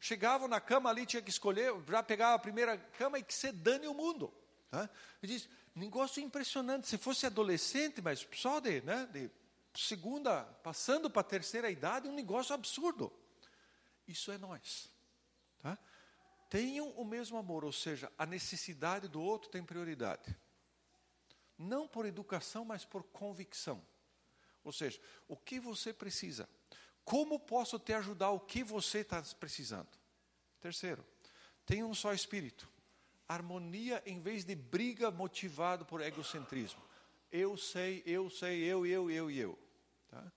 Chegavam na cama ali, tinha que escolher, já pegava a primeira cama e que se dane o mundo. Ele diz, negócio impressionante. Se fosse adolescente, mas só de, né, de segunda, passando para a terceira idade, um negócio absurdo. Isso é nós. Tá? Tenham o mesmo amor, ou seja, a necessidade do outro tem prioridade. Não por educação, mas por convicção. Ou seja, o que você precisa? Como posso te ajudar? O que você está precisando? Terceiro, tenha um só espírito harmonia em vez de briga motivado por egocentrismo. Eu sei, eu sei, eu, eu, eu e eu. Tá?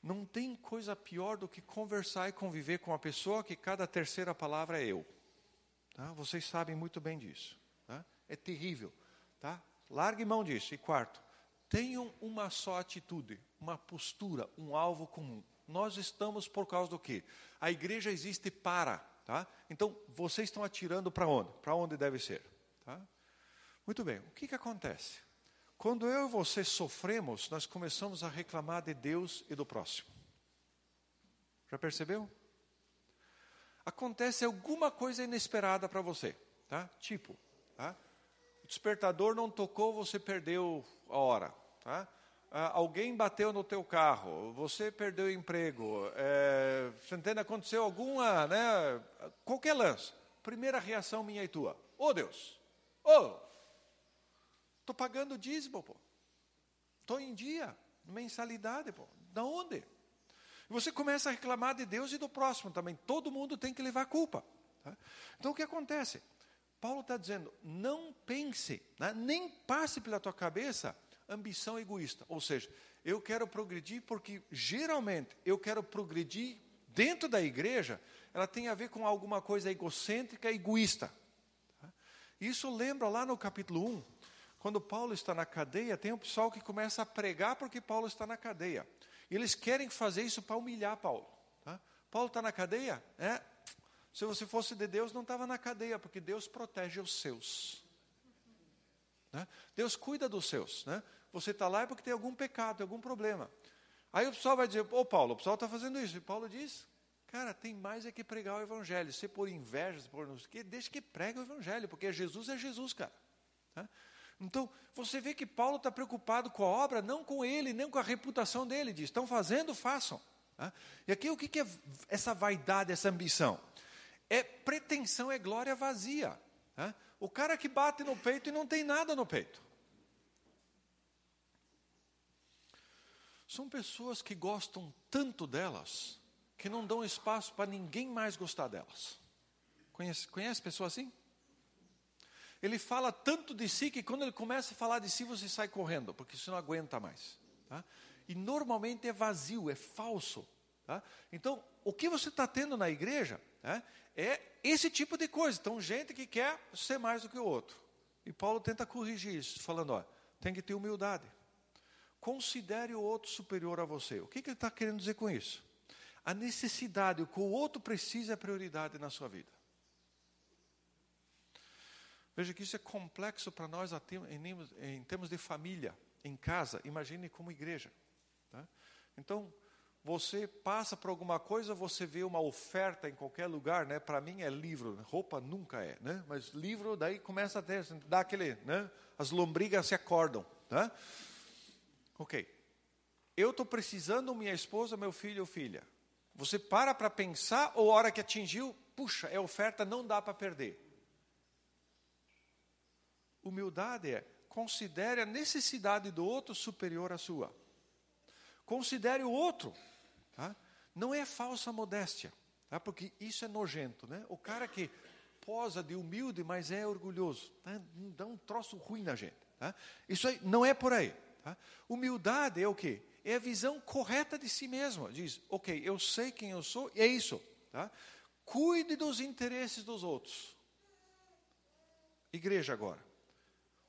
Não tem coisa pior do que conversar e conviver com uma pessoa que cada terceira palavra é eu. Tá? Vocês sabem muito bem disso. Tá? É terrível. Tá? Largue mão disso. E quarto, tenham uma só atitude, uma postura, um alvo comum. Nós estamos por causa do quê? A igreja existe para Tá? Então, vocês estão atirando para onde? Para onde deve ser. Tá? Muito bem, o que, que acontece? Quando eu e você sofremos, nós começamos a reclamar de Deus e do próximo. Já percebeu? Acontece alguma coisa inesperada para você. Tá? Tipo, tá? o despertador não tocou, você perdeu a hora. Tá? Ah, alguém bateu no teu carro, você perdeu o emprego, é, entende? aconteceu alguma, né, qualquer lance. Primeira reação minha e tua, ô oh, Deus, ô, oh, estou pagando dízimo, pô, estou em dia, mensalidade, pô, da onde? E você começa a reclamar de Deus e do próximo também, todo mundo tem que levar a culpa. Tá? Então o que acontece? Paulo está dizendo, não pense, né, nem passe pela tua cabeça ambição egoísta. Ou seja, eu quero progredir porque geralmente eu quero progredir dentro da igreja, ela tem a ver com alguma coisa egocêntrica, egoísta. Isso lembra lá no capítulo 1, quando Paulo está na cadeia, tem um pessoal que começa a pregar porque Paulo está na cadeia. E eles querem fazer isso para humilhar Paulo. Tá? Paulo está na cadeia? É. Se você fosse de Deus, não estava na cadeia, porque Deus protege os seus. Né? Deus cuida dos seus. Né? você está lá é porque tem algum pecado, tem algum problema. Aí o pessoal vai dizer, ô Paulo, o pessoal está fazendo isso. E Paulo diz, cara, tem mais é que pregar o evangelho. Se por inveja, se por não sei o quê, deixa que pregue o evangelho, porque Jesus é Jesus, cara. Tá? Então, você vê que Paulo está preocupado com a obra, não com ele, nem com a reputação dele. Diz, estão fazendo, façam. Tá? E aqui o que é essa vaidade, essa ambição? É pretensão, é glória vazia. Tá? O cara que bate no peito e não tem nada no peito. São pessoas que gostam tanto delas que não dão espaço para ninguém mais gostar delas. Conhece, conhece pessoa assim? Ele fala tanto de si que quando ele começa a falar de si, você sai correndo, porque você não aguenta mais. Tá? E normalmente é vazio, é falso. Tá? Então, o que você está tendo na igreja é esse tipo de coisa. Então, gente que quer ser mais do que o outro. E Paulo tenta corrigir isso, falando: ó, tem que ter humildade. Considere o outro superior a você. O que, que ele está querendo dizer com isso? A necessidade, o que o outro precisa é prioridade na sua vida. Veja que isso é complexo para nós em termos de família, em casa, imagine como igreja. Tá? Então, você passa por alguma coisa, você vê uma oferta em qualquer lugar, né? Para mim é livro, roupa nunca é, né? Mas livro daí começa a ter, dá aquele, né? As lombrigas se acordam, tá? Ok. Eu estou precisando minha esposa, meu filho ou filha. Você para para pensar ou a hora que atingiu, puxa, é oferta, não dá para perder. Humildade é considere a necessidade do outro superior à sua. Considere o outro. Tá? Não é falsa modéstia, tá? porque isso é nojento. Né? O cara que posa de humilde, mas é orgulhoso, tá? dá um troço ruim na gente. Tá? Isso aí não é por aí. Tá? Humildade é o quê? É a visão correta de si mesmo. Diz, ok, eu sei quem eu sou, e é isso. Tá? Cuide dos interesses dos outros. Igreja agora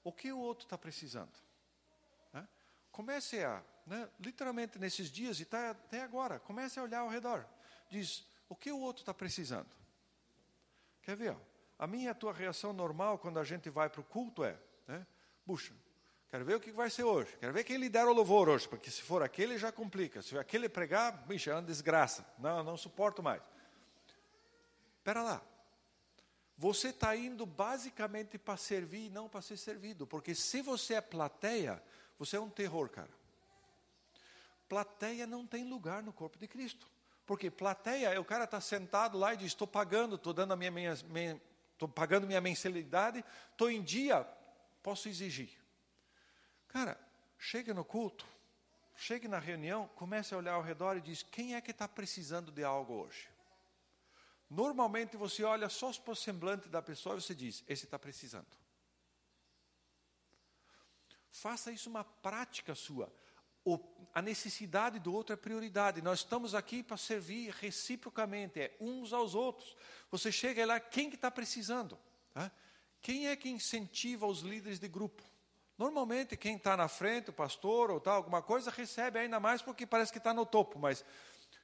o que o outro está precisando. Comece a, né, literalmente nesses dias e tá até agora, comece a olhar ao redor. Diz, o que o outro está precisando? Quer ver? Ó? A minha e a tua reação normal quando a gente vai para o culto é, né, puxa, quero ver o que vai ser hoje, quero ver quem lidera o louvor hoje, porque se for aquele já complica, se aquele pregar, bicho, é uma desgraça, não, não suporto mais. Espera lá, você está indo basicamente para servir e não para ser servido. Porque se você é plateia, você é um terror, cara. Plateia não tem lugar no corpo de Cristo. Porque plateia é o cara está sentado lá e diz: estou pagando, estou dando a minha, minha, minha estou pagando minha mensalidade, estou em dia, posso exigir. Cara, chegue no culto, chegue na reunião, comece a olhar ao redor e diz: quem é que está precisando de algo hoje? Normalmente você olha só para o semblante da pessoa e você diz: esse está precisando. Faça isso uma prática sua. O, a necessidade do outro é prioridade. Nós estamos aqui para servir reciprocamente, é uns aos outros. Você chega lá, quem que está precisando? Tá? Quem é que incentiva os líderes de grupo? Normalmente quem está na frente, o pastor ou tal, alguma coisa, recebe ainda mais porque parece que está no topo. Mas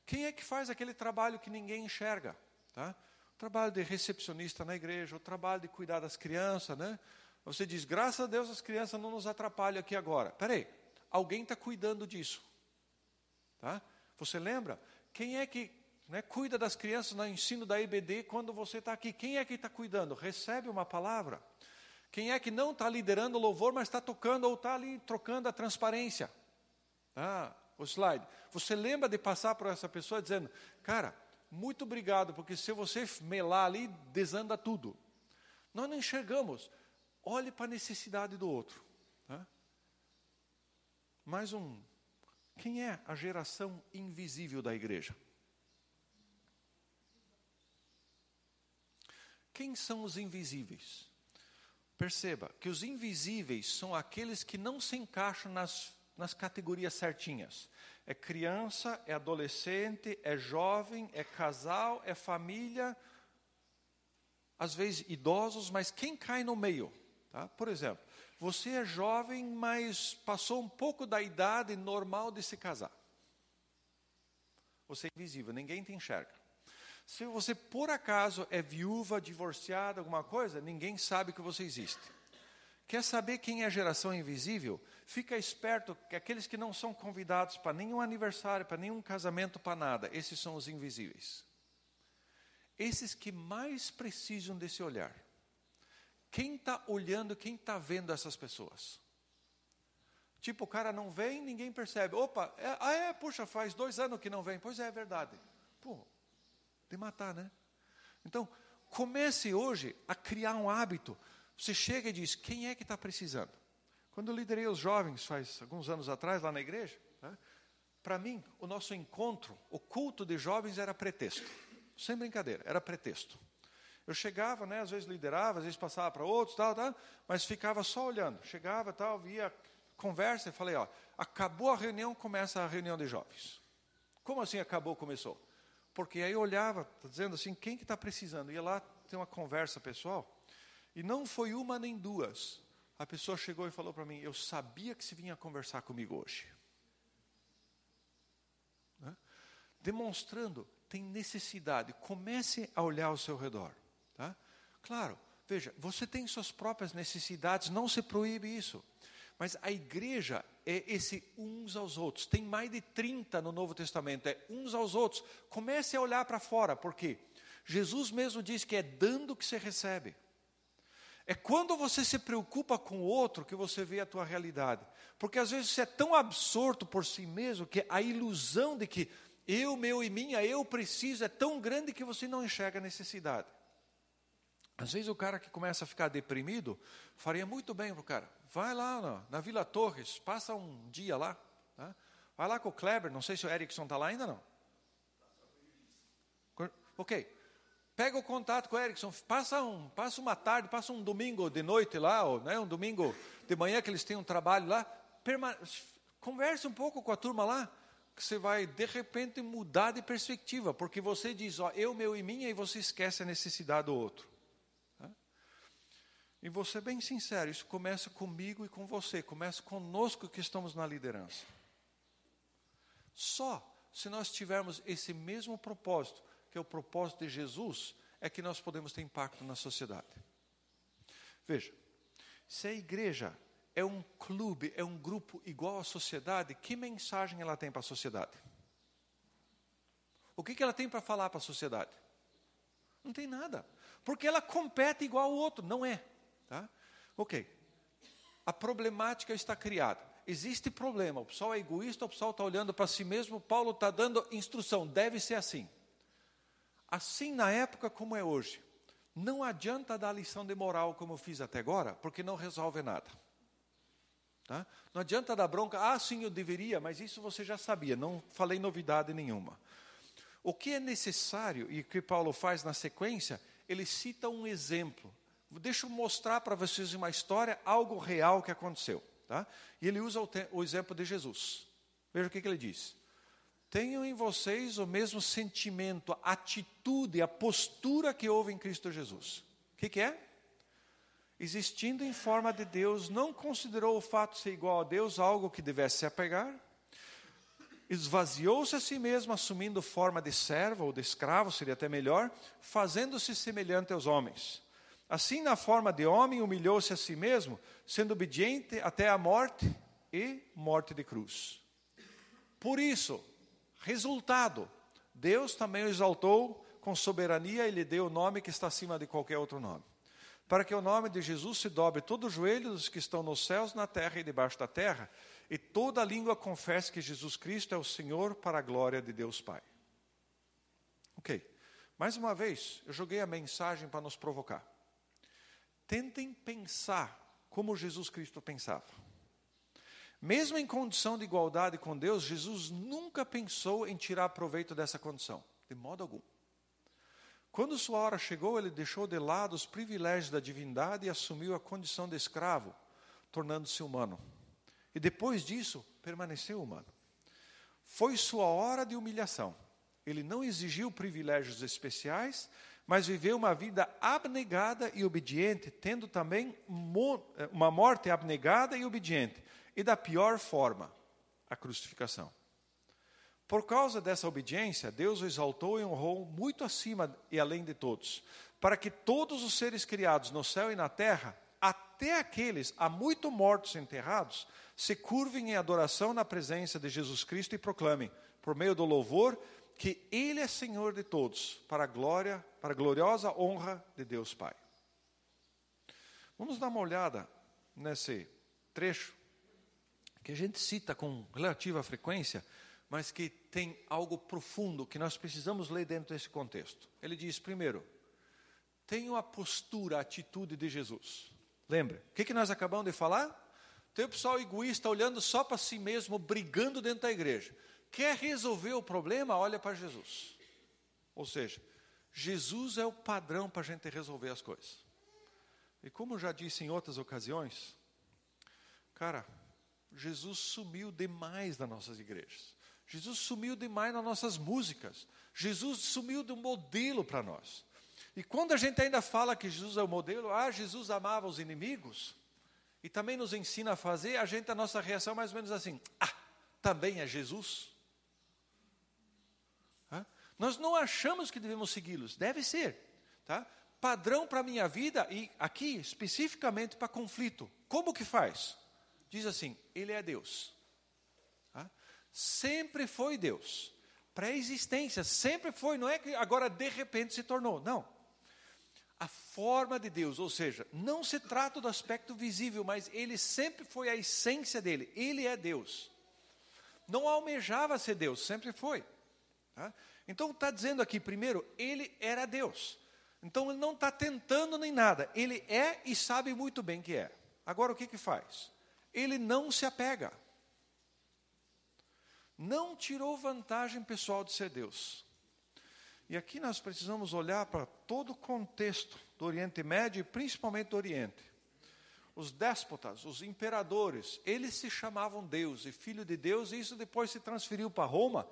quem é que faz aquele trabalho que ninguém enxerga? Tá? O trabalho de recepcionista na igreja, o trabalho de cuidar das crianças, né? Você diz, graças a Deus as crianças não nos atrapalham aqui agora. Peraí, alguém está cuidando disso. Tá? Você lembra? Quem é que né, cuida das crianças no ensino da EBD quando você está aqui? Quem é que está cuidando? Recebe uma palavra. Quem é que não está liderando o louvor, mas está tocando ou está ali trocando a transparência? Ah, o slide. Você lembra de passar por essa pessoa dizendo, cara, muito obrigado, porque se você melar ali, desanda tudo. Nós não enxergamos. Olhe para a necessidade do outro. Mais um. Quem é a geração invisível da igreja? Quem são os invisíveis? Perceba que os invisíveis são aqueles que não se encaixam nas, nas categorias certinhas é criança, é adolescente, é jovem, é casal, é família, às vezes idosos, mas quem cai no meio? Tá? Por exemplo, você é jovem, mas passou um pouco da idade normal de se casar. Você é invisível, ninguém te enxerga. Se você por acaso é viúva, divorciada, alguma coisa, ninguém sabe que você existe. Quer saber quem é a geração invisível? Fica esperto que aqueles que não são convidados para nenhum aniversário, para nenhum casamento, para nada, esses são os invisíveis. Esses que mais precisam desse olhar. Quem está olhando, quem está vendo essas pessoas? Tipo, o cara não vem, ninguém percebe. Opa, é, ah é, puxa, faz dois anos que não vem. Pois é, é verdade. Pô, de matar, né? Então, comece hoje a criar um hábito. Você chega e diz, quem é que está precisando? Quando eu liderei os jovens, faz alguns anos atrás, lá na igreja, né, para mim, o nosso encontro, o culto de jovens era pretexto. Sem brincadeira, era pretexto. Eu chegava, né, às vezes liderava, às vezes passava para outros, tal, tal, mas ficava só olhando. Chegava, tal, via conversa e falei, ó, acabou a reunião, começa a reunião de jovens. Como assim acabou, começou? Porque aí eu olhava, tá dizendo assim, quem que está precisando? Ia lá ter uma conversa pessoal. E não foi uma nem duas. A pessoa chegou e falou para mim, eu sabia que se vinha conversar comigo hoje. Né? Demonstrando, tem necessidade. Comece a olhar ao seu redor. Tá? Claro, veja, você tem suas próprias necessidades, não se proíbe isso. Mas a igreja é esse uns aos outros. Tem mais de 30 no Novo Testamento, é uns aos outros. Comece a olhar para fora, porque Jesus mesmo diz que é dando que você recebe. É quando você se preocupa com o outro que você vê a tua realidade. Porque às vezes você é tão absorto por si mesmo que a ilusão de que eu, meu e minha, eu preciso é tão grande que você não enxerga a necessidade. Às vezes o cara que começa a ficar deprimido, faria muito bem para o cara. Vai lá na, na, Vila Torres, passa um dia lá. Tá? Vai lá com o Kleber, não sei se o Erickson está lá ainda não. Ok. Pega o contato com o Erickson, passa, um, passa uma tarde, passa um domingo de noite lá, ou né, um domingo de manhã que eles têm um trabalho lá. Converse um pouco com a turma lá, que você vai de repente mudar de perspectiva, porque você diz, ó, eu, meu e minha, e você esquece a necessidade do outro. E vou ser bem sincero, isso começa comigo e com você, começa conosco que estamos na liderança. Só se nós tivermos esse mesmo propósito, que é o propósito de Jesus, é que nós podemos ter impacto na sociedade. Veja, se a igreja é um clube, é um grupo igual à sociedade, que mensagem ela tem para a sociedade? O que, que ela tem para falar para a sociedade? Não tem nada. Porque ela compete igual ao outro, não é. Tá? Ok. A problemática está criada. Existe problema, o pessoal é egoísta, o pessoal está olhando para si mesmo, Paulo está dando instrução, deve ser assim. Assim na época como é hoje. Não adianta dar lição de moral como eu fiz até agora, porque não resolve nada. Tá? Não adianta dar bronca, ah, sim, eu deveria, mas isso você já sabia, não falei novidade nenhuma. O que é necessário, e o que Paulo faz na sequência, ele cita um exemplo deixa eu mostrar para vocês uma história, algo real que aconteceu. Tá? E ele usa o, o exemplo de Jesus. Veja o que, que ele diz. Tenham em vocês o mesmo sentimento, a atitude, a postura que houve em Cristo Jesus. O que, que é? Existindo em forma de Deus, não considerou o fato de ser igual a Deus algo que devesse se apegar, esvaziou-se a si mesmo, assumindo forma de servo ou de escravo, seria até melhor, fazendo-se semelhante aos homens Assim, na forma de homem, humilhou-se a si mesmo, sendo obediente até a morte e morte de cruz. Por isso, resultado, Deus também o exaltou com soberania e lhe deu o nome que está acima de qualquer outro nome. Para que o nome de Jesus se dobre todo o joelho dos que estão nos céus, na terra e debaixo da terra, e toda língua confesse que Jesus Cristo é o Senhor para a glória de Deus Pai. Ok. Mais uma vez, eu joguei a mensagem para nos provocar. Tentem pensar como Jesus Cristo pensava. Mesmo em condição de igualdade com Deus, Jesus nunca pensou em tirar proveito dessa condição, de modo algum. Quando sua hora chegou, ele deixou de lado os privilégios da divindade e assumiu a condição de escravo, tornando-se humano. E depois disso, permaneceu humano. Foi sua hora de humilhação. Ele não exigiu privilégios especiais, mas viveu uma vida abnegada e obediente, tendo também eh, uma morte abnegada e obediente, e da pior forma, a crucificação. Por causa dessa obediência, Deus o exaltou e honrou muito acima e além de todos, para que todos os seres criados no céu e na terra, até aqueles há muito mortos e enterrados, se curvem em adoração na presença de Jesus Cristo e proclamem, por meio do louvor, que Ele é Senhor de todos, para a glória, para a gloriosa honra de Deus Pai. Vamos dar uma olhada nesse trecho que a gente cita com relativa frequência, mas que tem algo profundo que nós precisamos ler dentro desse contexto. Ele diz, primeiro, tenha a postura, a atitude de Jesus. Lembra? O que, que nós acabamos de falar? Tem o pessoal egoísta olhando só para si mesmo, brigando dentro da igreja. Quer resolver o problema? Olha para Jesus. Ou seja, Jesus é o padrão para a gente resolver as coisas. E como já disse em outras ocasiões, cara, Jesus sumiu demais das nossas igrejas. Jesus sumiu demais nas nossas músicas. Jesus sumiu do modelo para nós. E quando a gente ainda fala que Jesus é o modelo, ah, Jesus amava os inimigos, e também nos ensina a fazer, a gente, a nossa reação é mais ou menos assim, ah, também é Jesus? Nós não achamos que devemos segui-los, deve ser, tá? Padrão para a minha vida e aqui especificamente para conflito. Como que faz? Diz assim: Ele é Deus. Tá? Sempre foi Deus. Pré-existência, sempre foi, não é que agora de repente se tornou, não. A forma de Deus, ou seja, não se trata do aspecto visível, mas ele sempre foi a essência dele, ele é Deus. Não almejava ser Deus, sempre foi. Tá? Então está dizendo aqui, primeiro, ele era Deus. Então ele não está tentando nem nada, ele é e sabe muito bem que é. Agora o que que faz? Ele não se apega. Não tirou vantagem pessoal de ser Deus. E aqui nós precisamos olhar para todo o contexto do Oriente Médio e principalmente do Oriente. Os déspotas, os imperadores, eles se chamavam Deus e filho de Deus, e isso depois se transferiu para Roma,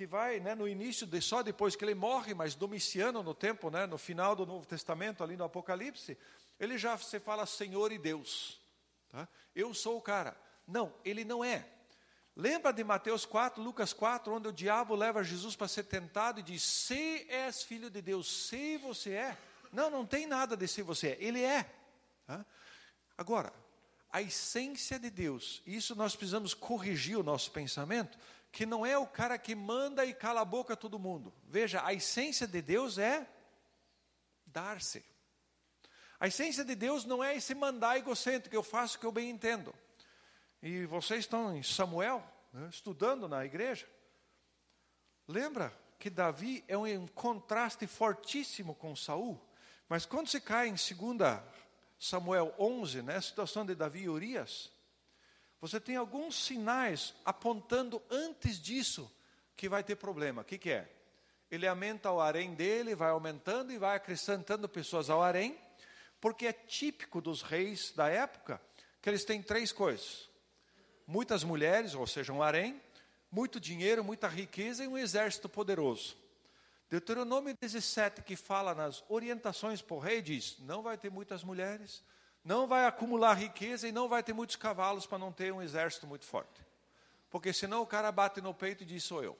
que vai né, no início, de, só depois que ele morre, mas Domiciano, no tempo, né, no final do Novo Testamento, ali no Apocalipse, ele já se fala Senhor e Deus. Tá? Eu sou o cara. Não, ele não é. Lembra de Mateus 4, Lucas 4, onde o diabo leva Jesus para ser tentado e diz: Se és filho de Deus, se você é. Não, não tem nada de se você é, ele é. Tá? Agora, a essência de Deus, isso nós precisamos corrigir o nosso pensamento, que não é o cara que manda e cala a boca a todo mundo. Veja, a essência de Deus é dar-se. A essência de Deus não é esse mandar egocêntrico, eu faço o que eu bem entendo. E vocês estão em Samuel, né, estudando na igreja. Lembra que Davi é um contraste fortíssimo com Saul, mas quando se cai em 2 Samuel 11, né, a situação de Davi e Urias, você tem alguns sinais apontando antes disso que vai ter problema. O que, que é? Ele aumenta o harém dele, vai aumentando e vai acrescentando pessoas ao harém, porque é típico dos reis da época que eles têm três coisas: muitas mulheres, ou seja, um harém, muito dinheiro, muita riqueza e um exército poderoso. Deuteronômio 17, que fala nas orientações para o rei, diz: não vai ter muitas mulheres, não vai acumular riqueza e não vai ter muitos cavalos para não ter um exército muito forte. Porque senão o cara bate no peito e diz: sou eu.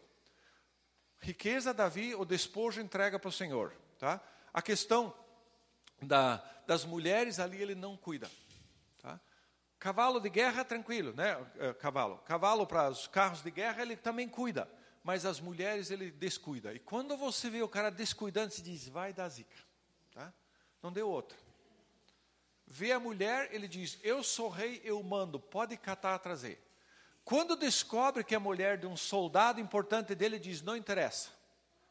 Riqueza, Davi, o despojo entrega para o Senhor. Tá? A questão da, das mulheres ali ele não cuida. Tá? Cavalo de guerra, tranquilo, né? É, cavalo. Cavalo para os carros de guerra ele também cuida. Mas as mulheres ele descuida. E quando você vê o cara descuidando, se diz: vai dar zica. Tá? Não deu outra. Vê a mulher, ele diz: Eu sou rei, eu mando, pode catar, trazer. Quando descobre que é mulher de um soldado importante dele, diz: Não interessa,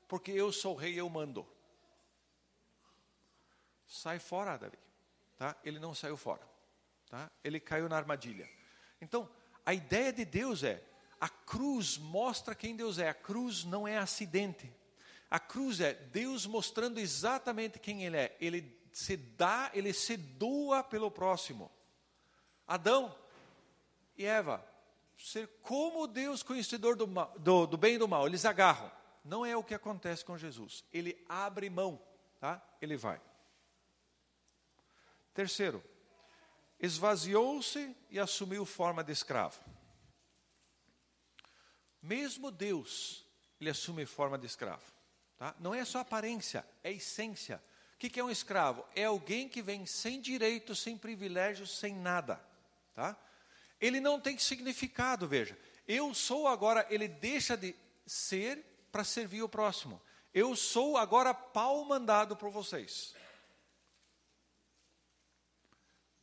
porque eu sou rei, eu mando. Sai fora, Davi. Tá? Ele não saiu fora. Tá? Ele caiu na armadilha. Então, a ideia de Deus é: a cruz mostra quem Deus é. A cruz não é acidente. A cruz é Deus mostrando exatamente quem Ele é. Ele se dá, ele se doa pelo próximo. Adão e Eva, ser como Deus conhecedor do, mal, do, do bem e do mal, eles agarram. Não é o que acontece com Jesus. Ele abre mão, tá? Ele vai. Terceiro, esvaziou-se e assumiu forma de escravo. Mesmo Deus, ele assume forma de escravo. Tá? Não é só aparência, é essência. O que, que é um escravo? É alguém que vem sem direito, sem privilégios, sem nada. Tá? Ele não tem significado, veja. Eu sou agora, ele deixa de ser para servir o próximo. Eu sou agora pau mandado por vocês.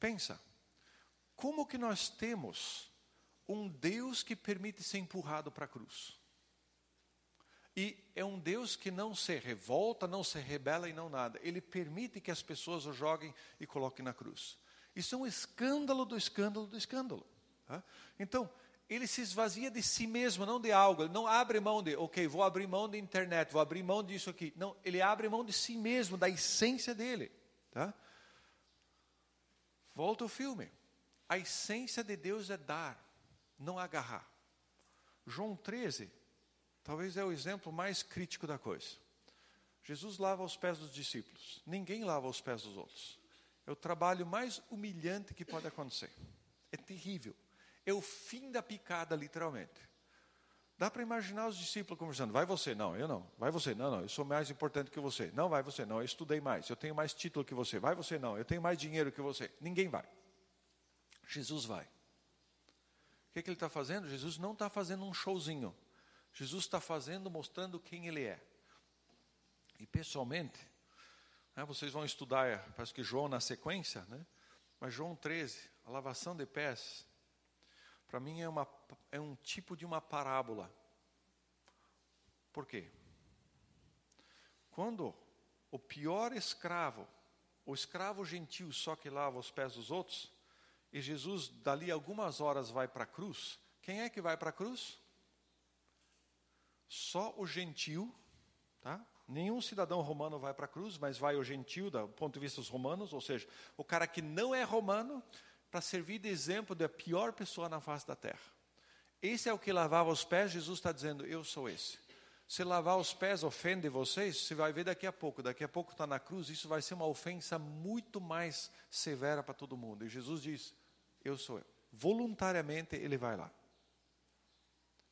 Pensa, como que nós temos um Deus que permite ser empurrado para a cruz. E é um Deus que não se revolta, não se rebela e não nada. Ele permite que as pessoas o joguem e coloquem na cruz. Isso é um escândalo do escândalo do escândalo. Tá? Então, ele se esvazia de si mesmo, não de algo. Ele não abre mão de, ok, vou abrir mão da internet, vou abrir mão disso aqui. Não, ele abre mão de si mesmo, da essência dele. Tá? Volta o filme. A essência de Deus é dar, não agarrar. João 13, talvez é o exemplo mais crítico da coisa. Jesus lava os pés dos discípulos. Ninguém lava os pés dos outros. É o trabalho mais humilhante que pode acontecer. É terrível. É o fim da picada, literalmente. Dá para imaginar os discípulos conversando: vai você, não, eu não. Vai você, não, não, eu sou mais importante que você. Não, vai você, não, eu estudei mais, eu tenho mais título que você. Vai você, não, eu tenho mais dinheiro que você. Ninguém vai. Jesus vai. O que, que ele está fazendo? Jesus não está fazendo um showzinho. Jesus está fazendo, mostrando quem ele é. E pessoalmente, né, vocês vão estudar, parece que João na sequência, né? mas João 13, a lavação de pés, para mim é, uma, é um tipo de uma parábola. Por quê? Quando o pior escravo, o escravo gentil só que lava os pés dos outros, e Jesus dali algumas horas vai para a cruz, quem é que vai para a cruz? Só o gentil, tá? Nenhum cidadão romano vai para a cruz, mas vai o gentil, do ponto de vista dos romanos, ou seja, o cara que não é romano, para servir de exemplo da pior pessoa na face da terra. Esse é o que lavava os pés, Jesus está dizendo: Eu sou esse. Se lavar os pés ofende vocês, você vai ver daqui a pouco. Daqui a pouco está na cruz, isso vai ser uma ofensa muito mais severa para todo mundo. E Jesus diz: Eu sou eu. Voluntariamente ele vai lá.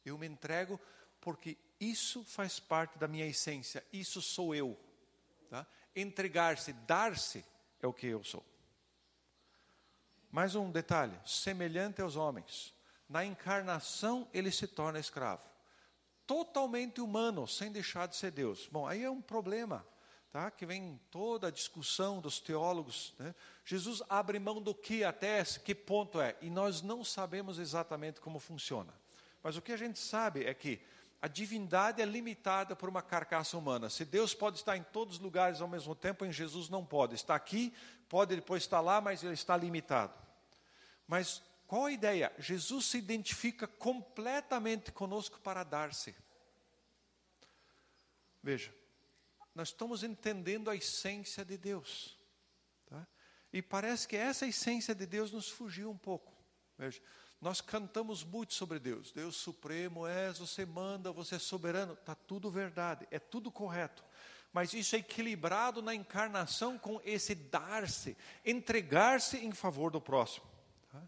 Eu me entrego porque isso faz parte da minha essência, isso sou eu. Tá? Entregar-se, dar-se é o que eu sou. Mais um detalhe: semelhante aos homens. Na encarnação, ele se torna escravo. Totalmente humano, sem deixar de ser Deus. Bom, aí é um problema, tá? que vem toda a discussão dos teólogos. Né? Jesus abre mão do que até que ponto é? E nós não sabemos exatamente como funciona. Mas o que a gente sabe é que a divindade é limitada por uma carcaça humana. Se Deus pode estar em todos os lugares ao mesmo tempo, em Jesus não pode. Está aqui, pode depois estar lá, mas ele está limitado. Mas qual a ideia? Jesus se identifica completamente conosco para dar-se. Veja, nós estamos entendendo a essência de Deus. Tá? E parece que essa essência de Deus nos fugiu um pouco. Veja, nós cantamos muito sobre Deus. Deus supremo és, você manda, você é soberano. Está tudo verdade, é tudo correto. Mas isso é equilibrado na encarnação com esse dar-se, entregar-se em favor do próximo. Tá?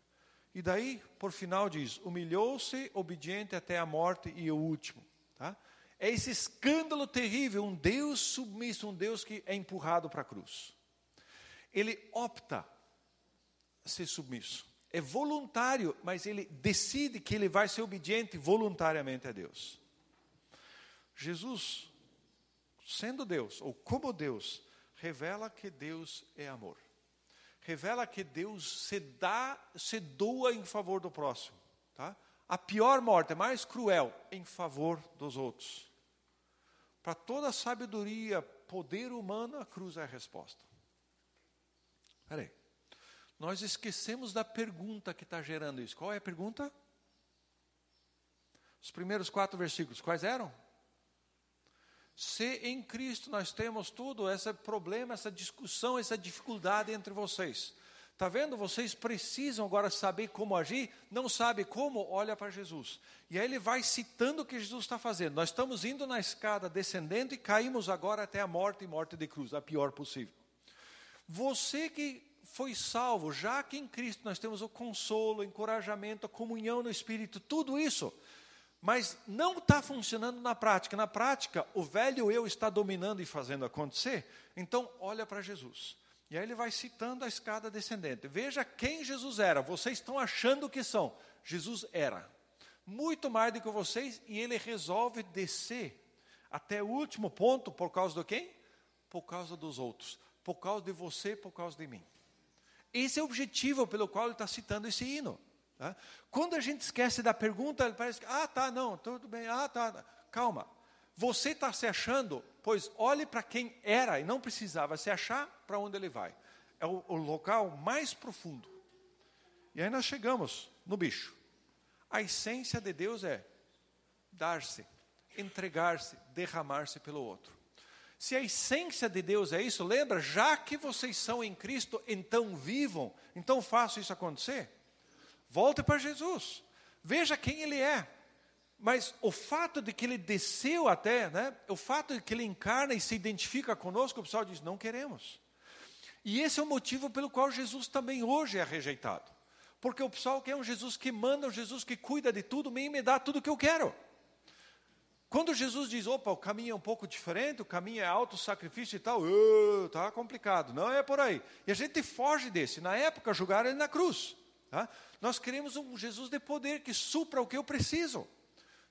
E daí, por final, diz: humilhou-se, obediente até a morte e o último. Tá? É esse escândalo terrível, um Deus submisso, um Deus que é empurrado para a cruz. Ele opta ser submisso é voluntário, mas ele decide que ele vai ser obediente voluntariamente a Deus. Jesus, sendo Deus, ou como Deus, revela que Deus é amor. Revela que Deus se dá, se doa em favor do próximo. Tá? A pior morte, a mais cruel, em favor dos outros. Para toda sabedoria, poder humano, a cruz é a resposta. Peraí nós esquecemos da pergunta que está gerando isso. Qual é a pergunta? Os primeiros quatro versículos, quais eram? Se em Cristo nós temos tudo, esse problema, essa discussão, essa dificuldade entre vocês. Está vendo? Vocês precisam agora saber como agir, não sabe como, olha para Jesus. E aí ele vai citando o que Jesus está fazendo. Nós estamos indo na escada, descendendo e caímos agora até a morte e morte de cruz, a pior possível. Você que foi salvo, já que em Cristo nós temos o consolo, o encorajamento, a comunhão no Espírito, tudo isso, mas não está funcionando na prática. Na prática, o velho eu está dominando e fazendo acontecer, então olha para Jesus. E aí ele vai citando a escada descendente. Veja quem Jesus era. Vocês estão achando que são. Jesus era. Muito mais do que vocês, e ele resolve descer até o último ponto, por causa do quem? Por causa dos outros. Por causa de você, por causa de mim. Esse é o objetivo pelo qual ele está citando esse hino. Tá? Quando a gente esquece da pergunta, parece que, ah, tá, não, tudo bem, ah, tá, calma. Você está se achando, pois olhe para quem era e não precisava se achar para onde ele vai. É o, o local mais profundo. E aí nós chegamos no bicho. A essência de Deus é dar-se, entregar-se, derramar-se pelo outro. Se a essência de Deus é isso, lembra, já que vocês são em Cristo, então vivam, então façam isso acontecer. Volte para Jesus, veja quem Ele é. Mas o fato de que Ele desceu até, né, o fato de que Ele encarna e se identifica conosco, o pessoal diz: não queremos. E esse é o motivo pelo qual Jesus também hoje é rejeitado. Porque o pessoal quer um Jesus que manda, um Jesus que cuida de tudo, me dá tudo o que eu quero. Quando Jesus diz, opa, o caminho é um pouco diferente, o caminho é auto-sacrifício e tal, uh, complicado. Não é por aí. E a gente foge desse. Na época, julgaram ele na cruz. Tá? Nós queremos um Jesus de poder que supra o que eu preciso.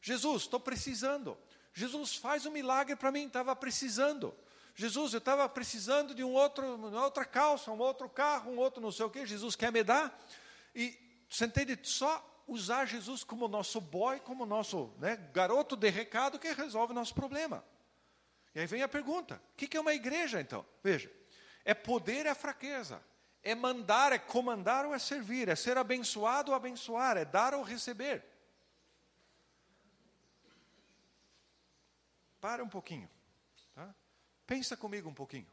Jesus, estou precisando. Jesus, faz um milagre para mim, estava precisando. Jesus, eu estava precisando de um outro, uma outra calça, um outro carro, um outro não sei o quê. Jesus quer me dar. E você entende? Só usar Jesus como nosso boy, como nosso né, garoto de recado que resolve o nosso problema. E aí vem a pergunta: o que é uma igreja então? Veja, é poder, é fraqueza. É mandar, é comandar ou é servir? É ser abençoado ou abençoar? É dar ou receber? Para um pouquinho. Tá? Pensa comigo um pouquinho.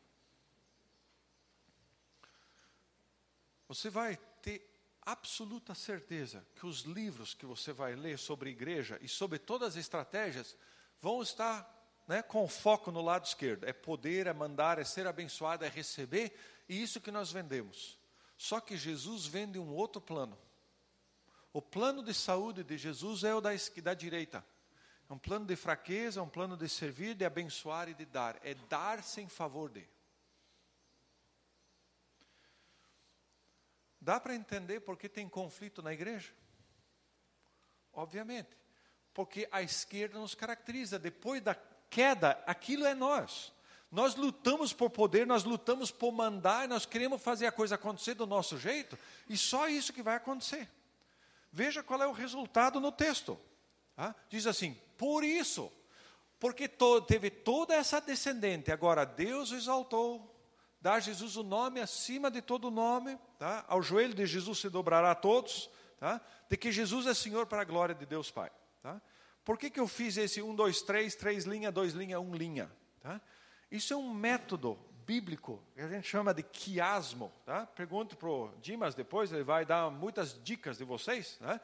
Você vai ter absoluta certeza que os livros que você vai ler sobre igreja e sobre todas as estratégias vão estar né, com foco no lado esquerdo. É poder, é mandar, é ser abençoado, é receber, e isso que nós vendemos. Só que Jesus vende um outro plano. O plano de saúde de Jesus é o da, da direita. É um plano de fraqueza, é um plano de servir, de abençoar e de dar. É dar sem favor de. Dá para entender por que tem conflito na igreja? Obviamente. Porque a esquerda nos caracteriza. Depois da queda, aquilo é nós. Nós lutamos por poder, nós lutamos por mandar, nós queremos fazer a coisa acontecer do nosso jeito, e só isso que vai acontecer. Veja qual é o resultado no texto. Ah, diz assim: por isso, porque teve toda essa descendente, agora Deus exaltou, dá a Jesus o nome acima de todo nome, tá? ao joelho de Jesus se dobrará a todos, tá? de que Jesus é Senhor para a glória de Deus Pai. Tá? Por que, que eu fiz esse 1, 2, 3, 3 linha, 2 linha, 1 linha? Tá? Isso é um método bíblico que a gente chama de quiasmo. Tá? Pergunto para o Dimas depois, ele vai dar muitas dicas de vocês. Tá?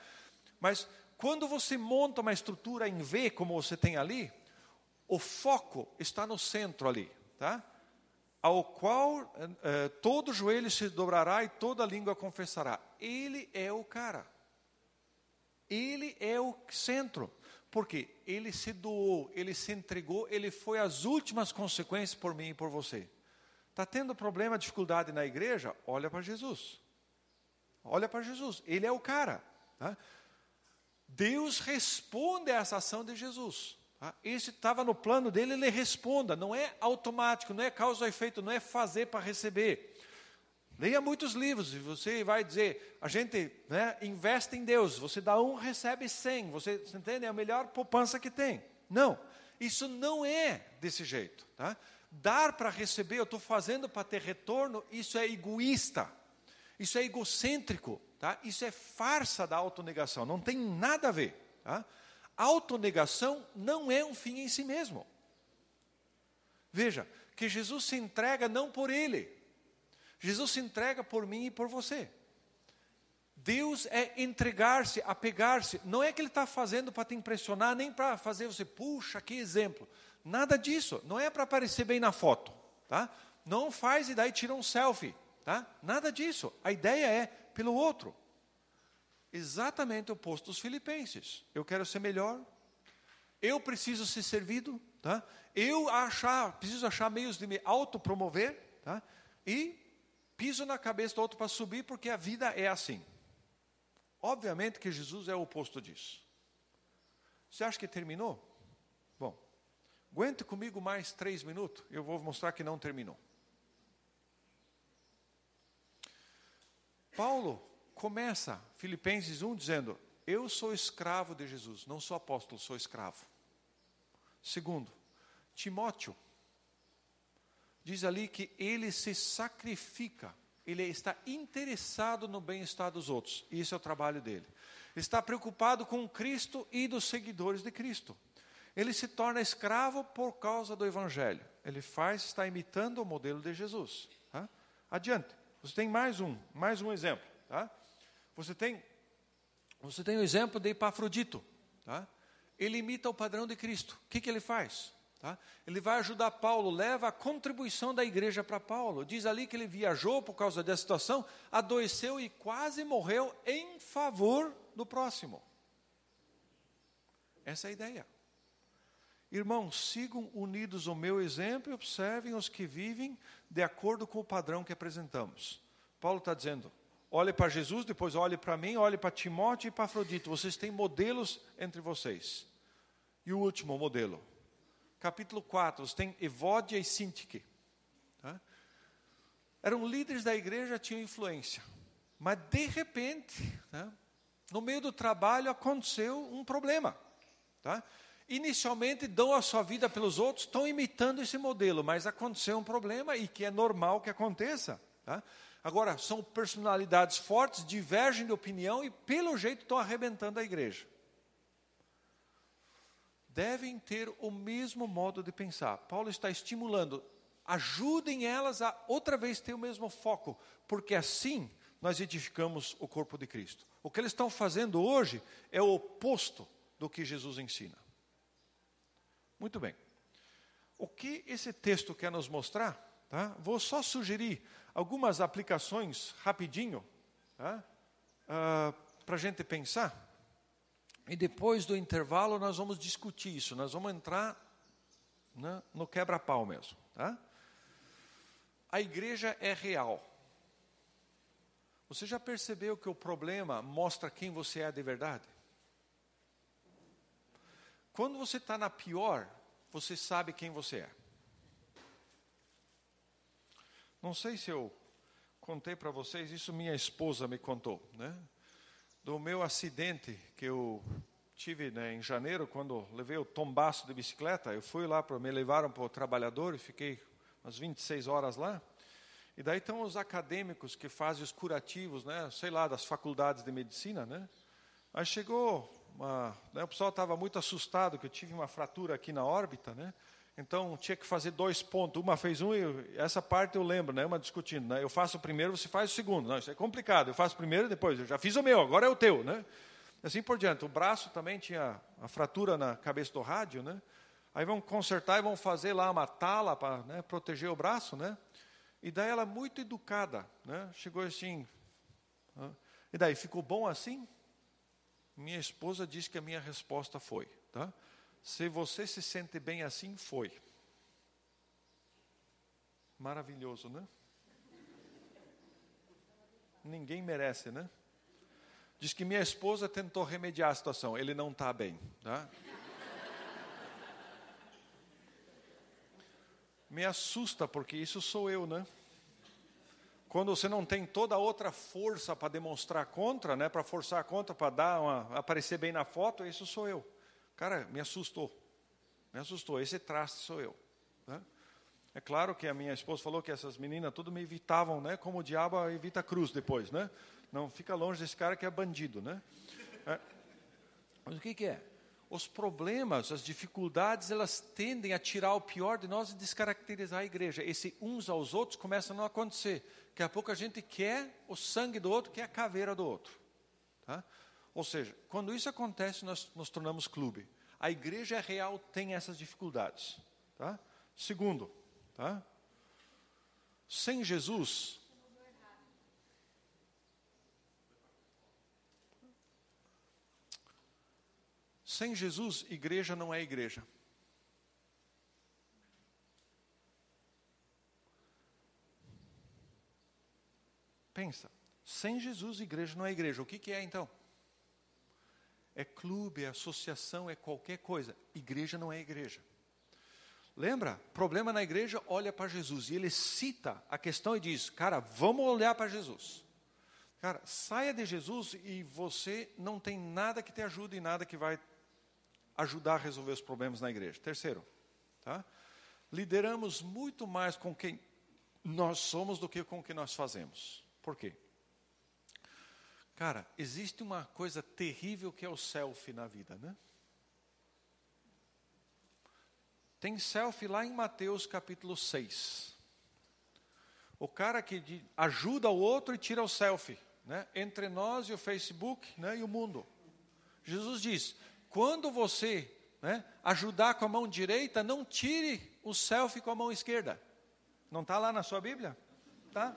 Mas quando você monta uma estrutura em V, como você tem ali, o foco está no centro ali. Tá? Ao qual eh, todo joelho se dobrará e toda língua confessará. Ele é o cara. Ele é o centro. Porque ele se doou, ele se entregou, ele foi as últimas consequências por mim e por você. Está tendo problema, dificuldade na igreja? Olha para Jesus. Olha para Jesus. Ele é o cara. Tá? Deus responde a essa ação de Jesus. Ah, esse estava no plano dele, ele responda. Não é automático, não é causa e efeito, não é fazer para receber. Leia muitos livros e você vai dizer, a gente né, investe em Deus, você dá um, recebe cem, você, você entende? É a melhor poupança que tem. Não, isso não é desse jeito. Tá? Dar para receber, eu estou fazendo para ter retorno, isso é egoísta, isso é egocêntrico, tá? isso é farsa da autonegação, não tem nada a ver. Tá? Autonegação não é um fim em si mesmo. Veja, que Jesus se entrega não por ele, Jesus se entrega por mim e por você. Deus é entregar-se, apegar-se. Não é que Ele está fazendo para te impressionar, nem para fazer você, puxa, que exemplo. Nada disso. Não é para aparecer bem na foto. Tá? Não faz e daí tira um selfie. Tá? Nada disso. A ideia é pelo outro exatamente oposto dos filipenses. Eu quero ser melhor, eu preciso ser servido, tá? eu achar, preciso achar meios de me autopromover, tá? e piso na cabeça do outro para subir, porque a vida é assim. Obviamente que Jesus é o oposto disso. Você acha que terminou? Bom, aguente comigo mais três minutos, eu vou mostrar que não terminou. Paulo começa Filipenses 1 dizendo: Eu sou escravo de Jesus, não sou apóstolo, sou escravo. Segundo, Timóteo diz ali que ele se sacrifica, ele está interessado no bem-estar dos outros, isso é o trabalho dele. Está preocupado com Cristo e dos seguidores de Cristo. Ele se torna escravo por causa do Evangelho. Ele faz, está imitando o modelo de Jesus. Tá? Adiante. Você tem mais um, mais um exemplo. Tá? Você tem, você tem o exemplo de Epafrodito. Tá? Ele imita o padrão de Cristo. O que, que ele faz? Tá? Ele vai ajudar Paulo, leva a contribuição da igreja para Paulo. Diz ali que ele viajou por causa dessa situação, adoeceu e quase morreu em favor do próximo. Essa é a ideia. Irmãos, sigam unidos o meu exemplo e observem os que vivem de acordo com o padrão que apresentamos. Paulo está dizendo: olhe para Jesus, depois olhe para mim, olhe para Timóteo e para Afrodito. Vocês têm modelos entre vocês. E o último modelo, capítulo 4, você tem Evódia e Sintique. Tá? Eram líderes da igreja, tinham influência. Mas, de repente, tá? no meio do trabalho, aconteceu um problema. Tá? Inicialmente, dão a sua vida pelos outros, estão imitando esse modelo, mas aconteceu um problema e que é normal que aconteça. Tá? Agora, são personalidades fortes, divergem de opinião e, pelo jeito, estão arrebentando a igreja devem ter o mesmo modo de pensar. Paulo está estimulando, ajudem elas a outra vez ter o mesmo foco, porque assim nós edificamos o corpo de Cristo. O que eles estão fazendo hoje é o oposto do que Jesus ensina. Muito bem. O que esse texto quer nos mostrar? Tá? Vou só sugerir algumas aplicações rapidinho tá? uh, para a gente pensar. E depois do intervalo nós vamos discutir isso, nós vamos entrar né, no quebra-pau mesmo. Tá? A igreja é real. Você já percebeu que o problema mostra quem você é de verdade? Quando você está na pior, você sabe quem você é. Não sei se eu contei para vocês, isso minha esposa me contou, né? do meu acidente que eu tive né, em janeiro, quando levei o tombaço de bicicleta. Eu fui lá, para me levaram para o trabalhador e fiquei umas 26 horas lá. E daí estão os acadêmicos que fazem os curativos, né, sei lá, das faculdades de medicina. Né? Aí chegou, uma, né, o pessoal estava muito assustado que eu tive uma fratura aqui na órbita, né? Então tinha que fazer dois pontos. Uma fez um e essa parte eu lembro, né? Uma discutindo. Né? Eu faço o primeiro, você faz o segundo. Não, isso é complicado. Eu faço o primeiro e depois. Eu já fiz o meu, agora é o teu, né? Assim por diante. O braço também tinha a fratura na cabeça do rádio, né? Aí vão consertar e vão fazer lá uma tala para né, proteger o braço, né? E daí ela muito educada, né? Chegou assim. E daí ficou bom assim? Minha esposa disse que a minha resposta foi, tá? Se você se sente bem assim, foi. Maravilhoso, né? Ninguém merece, né? Diz que minha esposa tentou remediar a situação, ele não está bem. Tá? Me assusta, porque isso sou eu, né? Quando você não tem toda a outra força para demonstrar contra, né, para forçar contra, para dar uma, aparecer bem na foto, isso sou eu. Cara, me assustou. Me assustou. Esse traste sou eu. Né? É claro que a minha esposa falou que essas meninas tudo me evitavam, né? Como o diabo evita a cruz depois, né? Não fica longe desse cara que é bandido, né? É. Mas o que, que é? Os problemas, as dificuldades, elas tendem a tirar o pior de nós e descaracterizar a igreja. Esse uns aos outros começa a não acontecer. Daqui a pouco a gente quer o sangue do outro, quer a caveira do outro. Tá? Ou seja, quando isso acontece, nós nos tornamos clube. A igreja real tem essas dificuldades. Tá? Segundo, tá? sem Jesus, sem Jesus, igreja não é igreja. Pensa, sem Jesus, igreja não é igreja. O que, que é então? É clube, é associação, é qualquer coisa. Igreja não é igreja. Lembra? Problema na igreja, olha para Jesus. E ele cita a questão e diz: Cara, vamos olhar para Jesus. Cara, saia de Jesus e você não tem nada que te ajude e nada que vai ajudar a resolver os problemas na igreja. Terceiro, tá? Lideramos muito mais com quem nós somos do que com o que nós fazemos. Por quê? Cara, existe uma coisa terrível que é o selfie na vida, né? Tem selfie lá em Mateus capítulo 6. O cara que ajuda o outro e tira o selfie, né? Entre nós e o Facebook, né? E o mundo. Jesus diz: quando você, né, ajudar com a mão direita, não tire o selfie com a mão esquerda. Não está lá na sua Bíblia? Tá?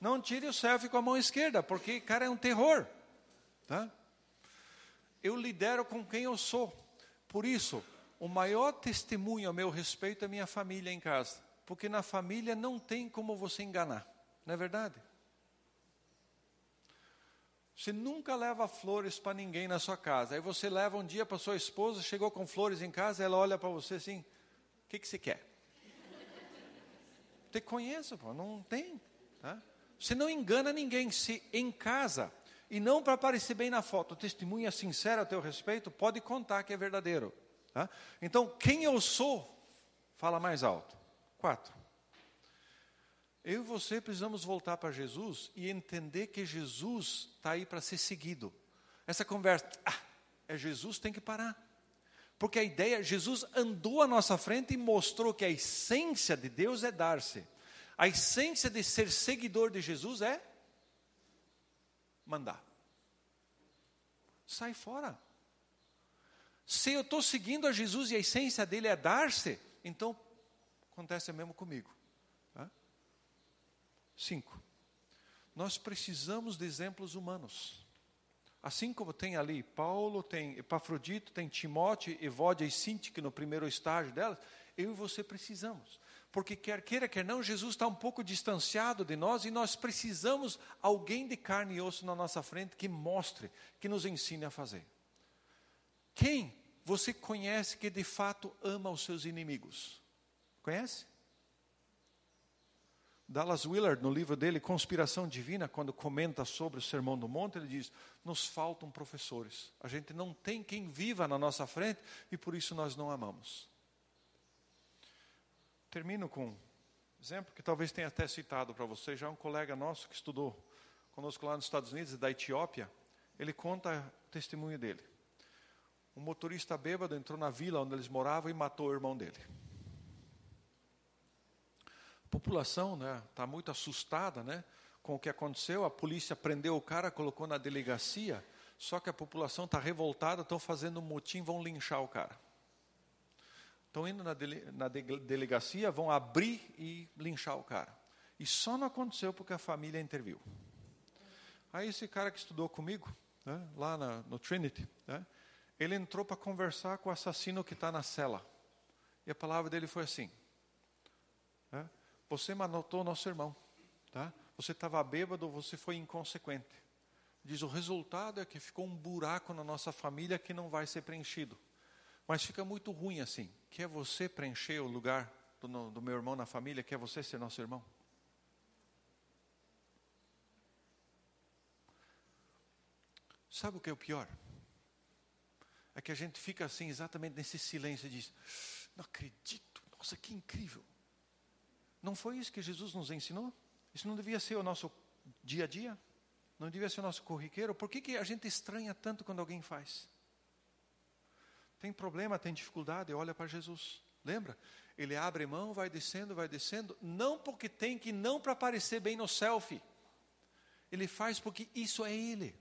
Não tire o selfie com a mão esquerda, porque, cara, é um terror. Tá? Eu lidero com quem eu sou. Por isso, o maior testemunho a meu respeito é minha família em casa. Porque na família não tem como você enganar. Não é verdade? Você nunca leva flores para ninguém na sua casa. Aí você leva um dia para sua esposa, chegou com flores em casa, ela olha para você assim: o que, que você quer? Te conheço, pô, não tem. Tá? Você não engana ninguém. Se em casa, e não para aparecer bem na foto, é sincero a teu respeito, pode contar que é verdadeiro. Tá? Então, quem eu sou, fala mais alto. Quatro. Eu e você precisamos voltar para Jesus e entender que Jesus está aí para ser seguido. Essa conversa, ah, é Jesus, tem que parar. Porque a ideia, Jesus andou à nossa frente e mostrou que a essência de Deus é dar-se. A essência de ser seguidor de Jesus é mandar. Sai fora. Se eu estou seguindo a Jesus e a essência dele é dar-se, então acontece mesmo comigo. Tá? Cinco. Nós precisamos de exemplos humanos. Assim como tem ali Paulo, tem Epafrodito, tem Timóteo, Evódia e Sintique no primeiro estágio delas, eu e você precisamos. Porque quer queira, quer não, Jesus está um pouco distanciado de nós e nós precisamos alguém de carne e osso na nossa frente que mostre, que nos ensine a fazer. Quem você conhece que de fato ama os seus inimigos? Conhece? Dallas Willard, no livro dele, Conspiração Divina, quando comenta sobre o Sermão do Monte, ele diz: nos faltam professores. A gente não tem quem viva na nossa frente e por isso nós não amamos. Termino com um exemplo que talvez tenha até citado para vocês. Já um colega nosso que estudou conosco lá nos Estados Unidos, da Etiópia, ele conta o testemunho dele. Um motorista bêbado entrou na vila onde eles moravam e matou o irmão dele. A população está né, tá muito assustada né, com o que aconteceu. A polícia prendeu o cara, colocou na delegacia. Só que a população está revoltada, estão fazendo um motim, vão linchar o cara. Estão indo na, dele, na de, delegacia, vão abrir e linchar o cara. E só não aconteceu porque a família interviu. Aí esse cara que estudou comigo, né, lá na, no Trinity, né, ele entrou para conversar com o assassino que está na cela. E a palavra dele foi assim: né, você matou nosso irmão. Tá? Você estava bêbado, você foi inconsequente. Diz: o resultado é que ficou um buraco na nossa família que não vai ser preenchido. Mas fica muito ruim assim. Quer você preencher o lugar do, do meu irmão na família? Quer você ser nosso irmão? Sabe o que é o pior? É que a gente fica assim, exatamente nesse silêncio e diz: Não acredito, nossa, que incrível. Não foi isso que Jesus nos ensinou? Isso não devia ser o nosso dia a dia? Não devia ser o nosso corriqueiro? Por que, que a gente estranha tanto quando alguém faz? Tem problema, tem dificuldade, olha para Jesus. Lembra? Ele abre mão, vai descendo, vai descendo, não porque tem que, não para aparecer bem no selfie. Ele faz porque isso é Ele.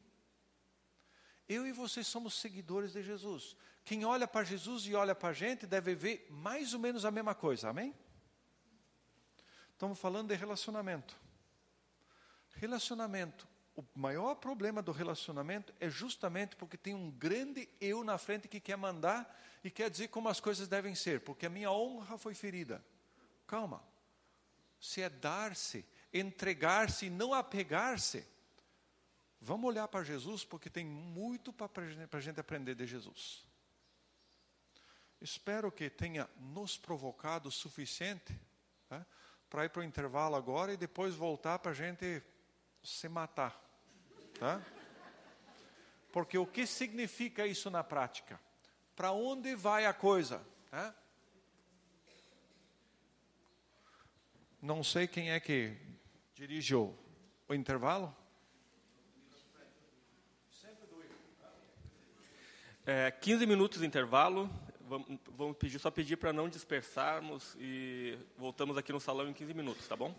Eu e você somos seguidores de Jesus. Quem olha para Jesus e olha para a gente deve ver mais ou menos a mesma coisa, amém? Estamos falando de relacionamento. Relacionamento. O maior problema do relacionamento é justamente porque tem um grande eu na frente que quer mandar e quer dizer como as coisas devem ser, porque a minha honra foi ferida. Calma. Se é dar-se, entregar-se e não apegar-se, vamos olhar para Jesus, porque tem muito para a gente aprender de Jesus. Espero que tenha nos provocado o suficiente. Né? para ir para o intervalo agora e depois voltar para a gente se matar. Tá? Porque o que significa isso na prática? Para onde vai a coisa? Tá? Não sei quem é que dirigiu o intervalo. É, 15 minutos de intervalo. Vamos, vamos pedir, só pedir para não dispersarmos e voltamos aqui no salão em 15 minutos, tá bom?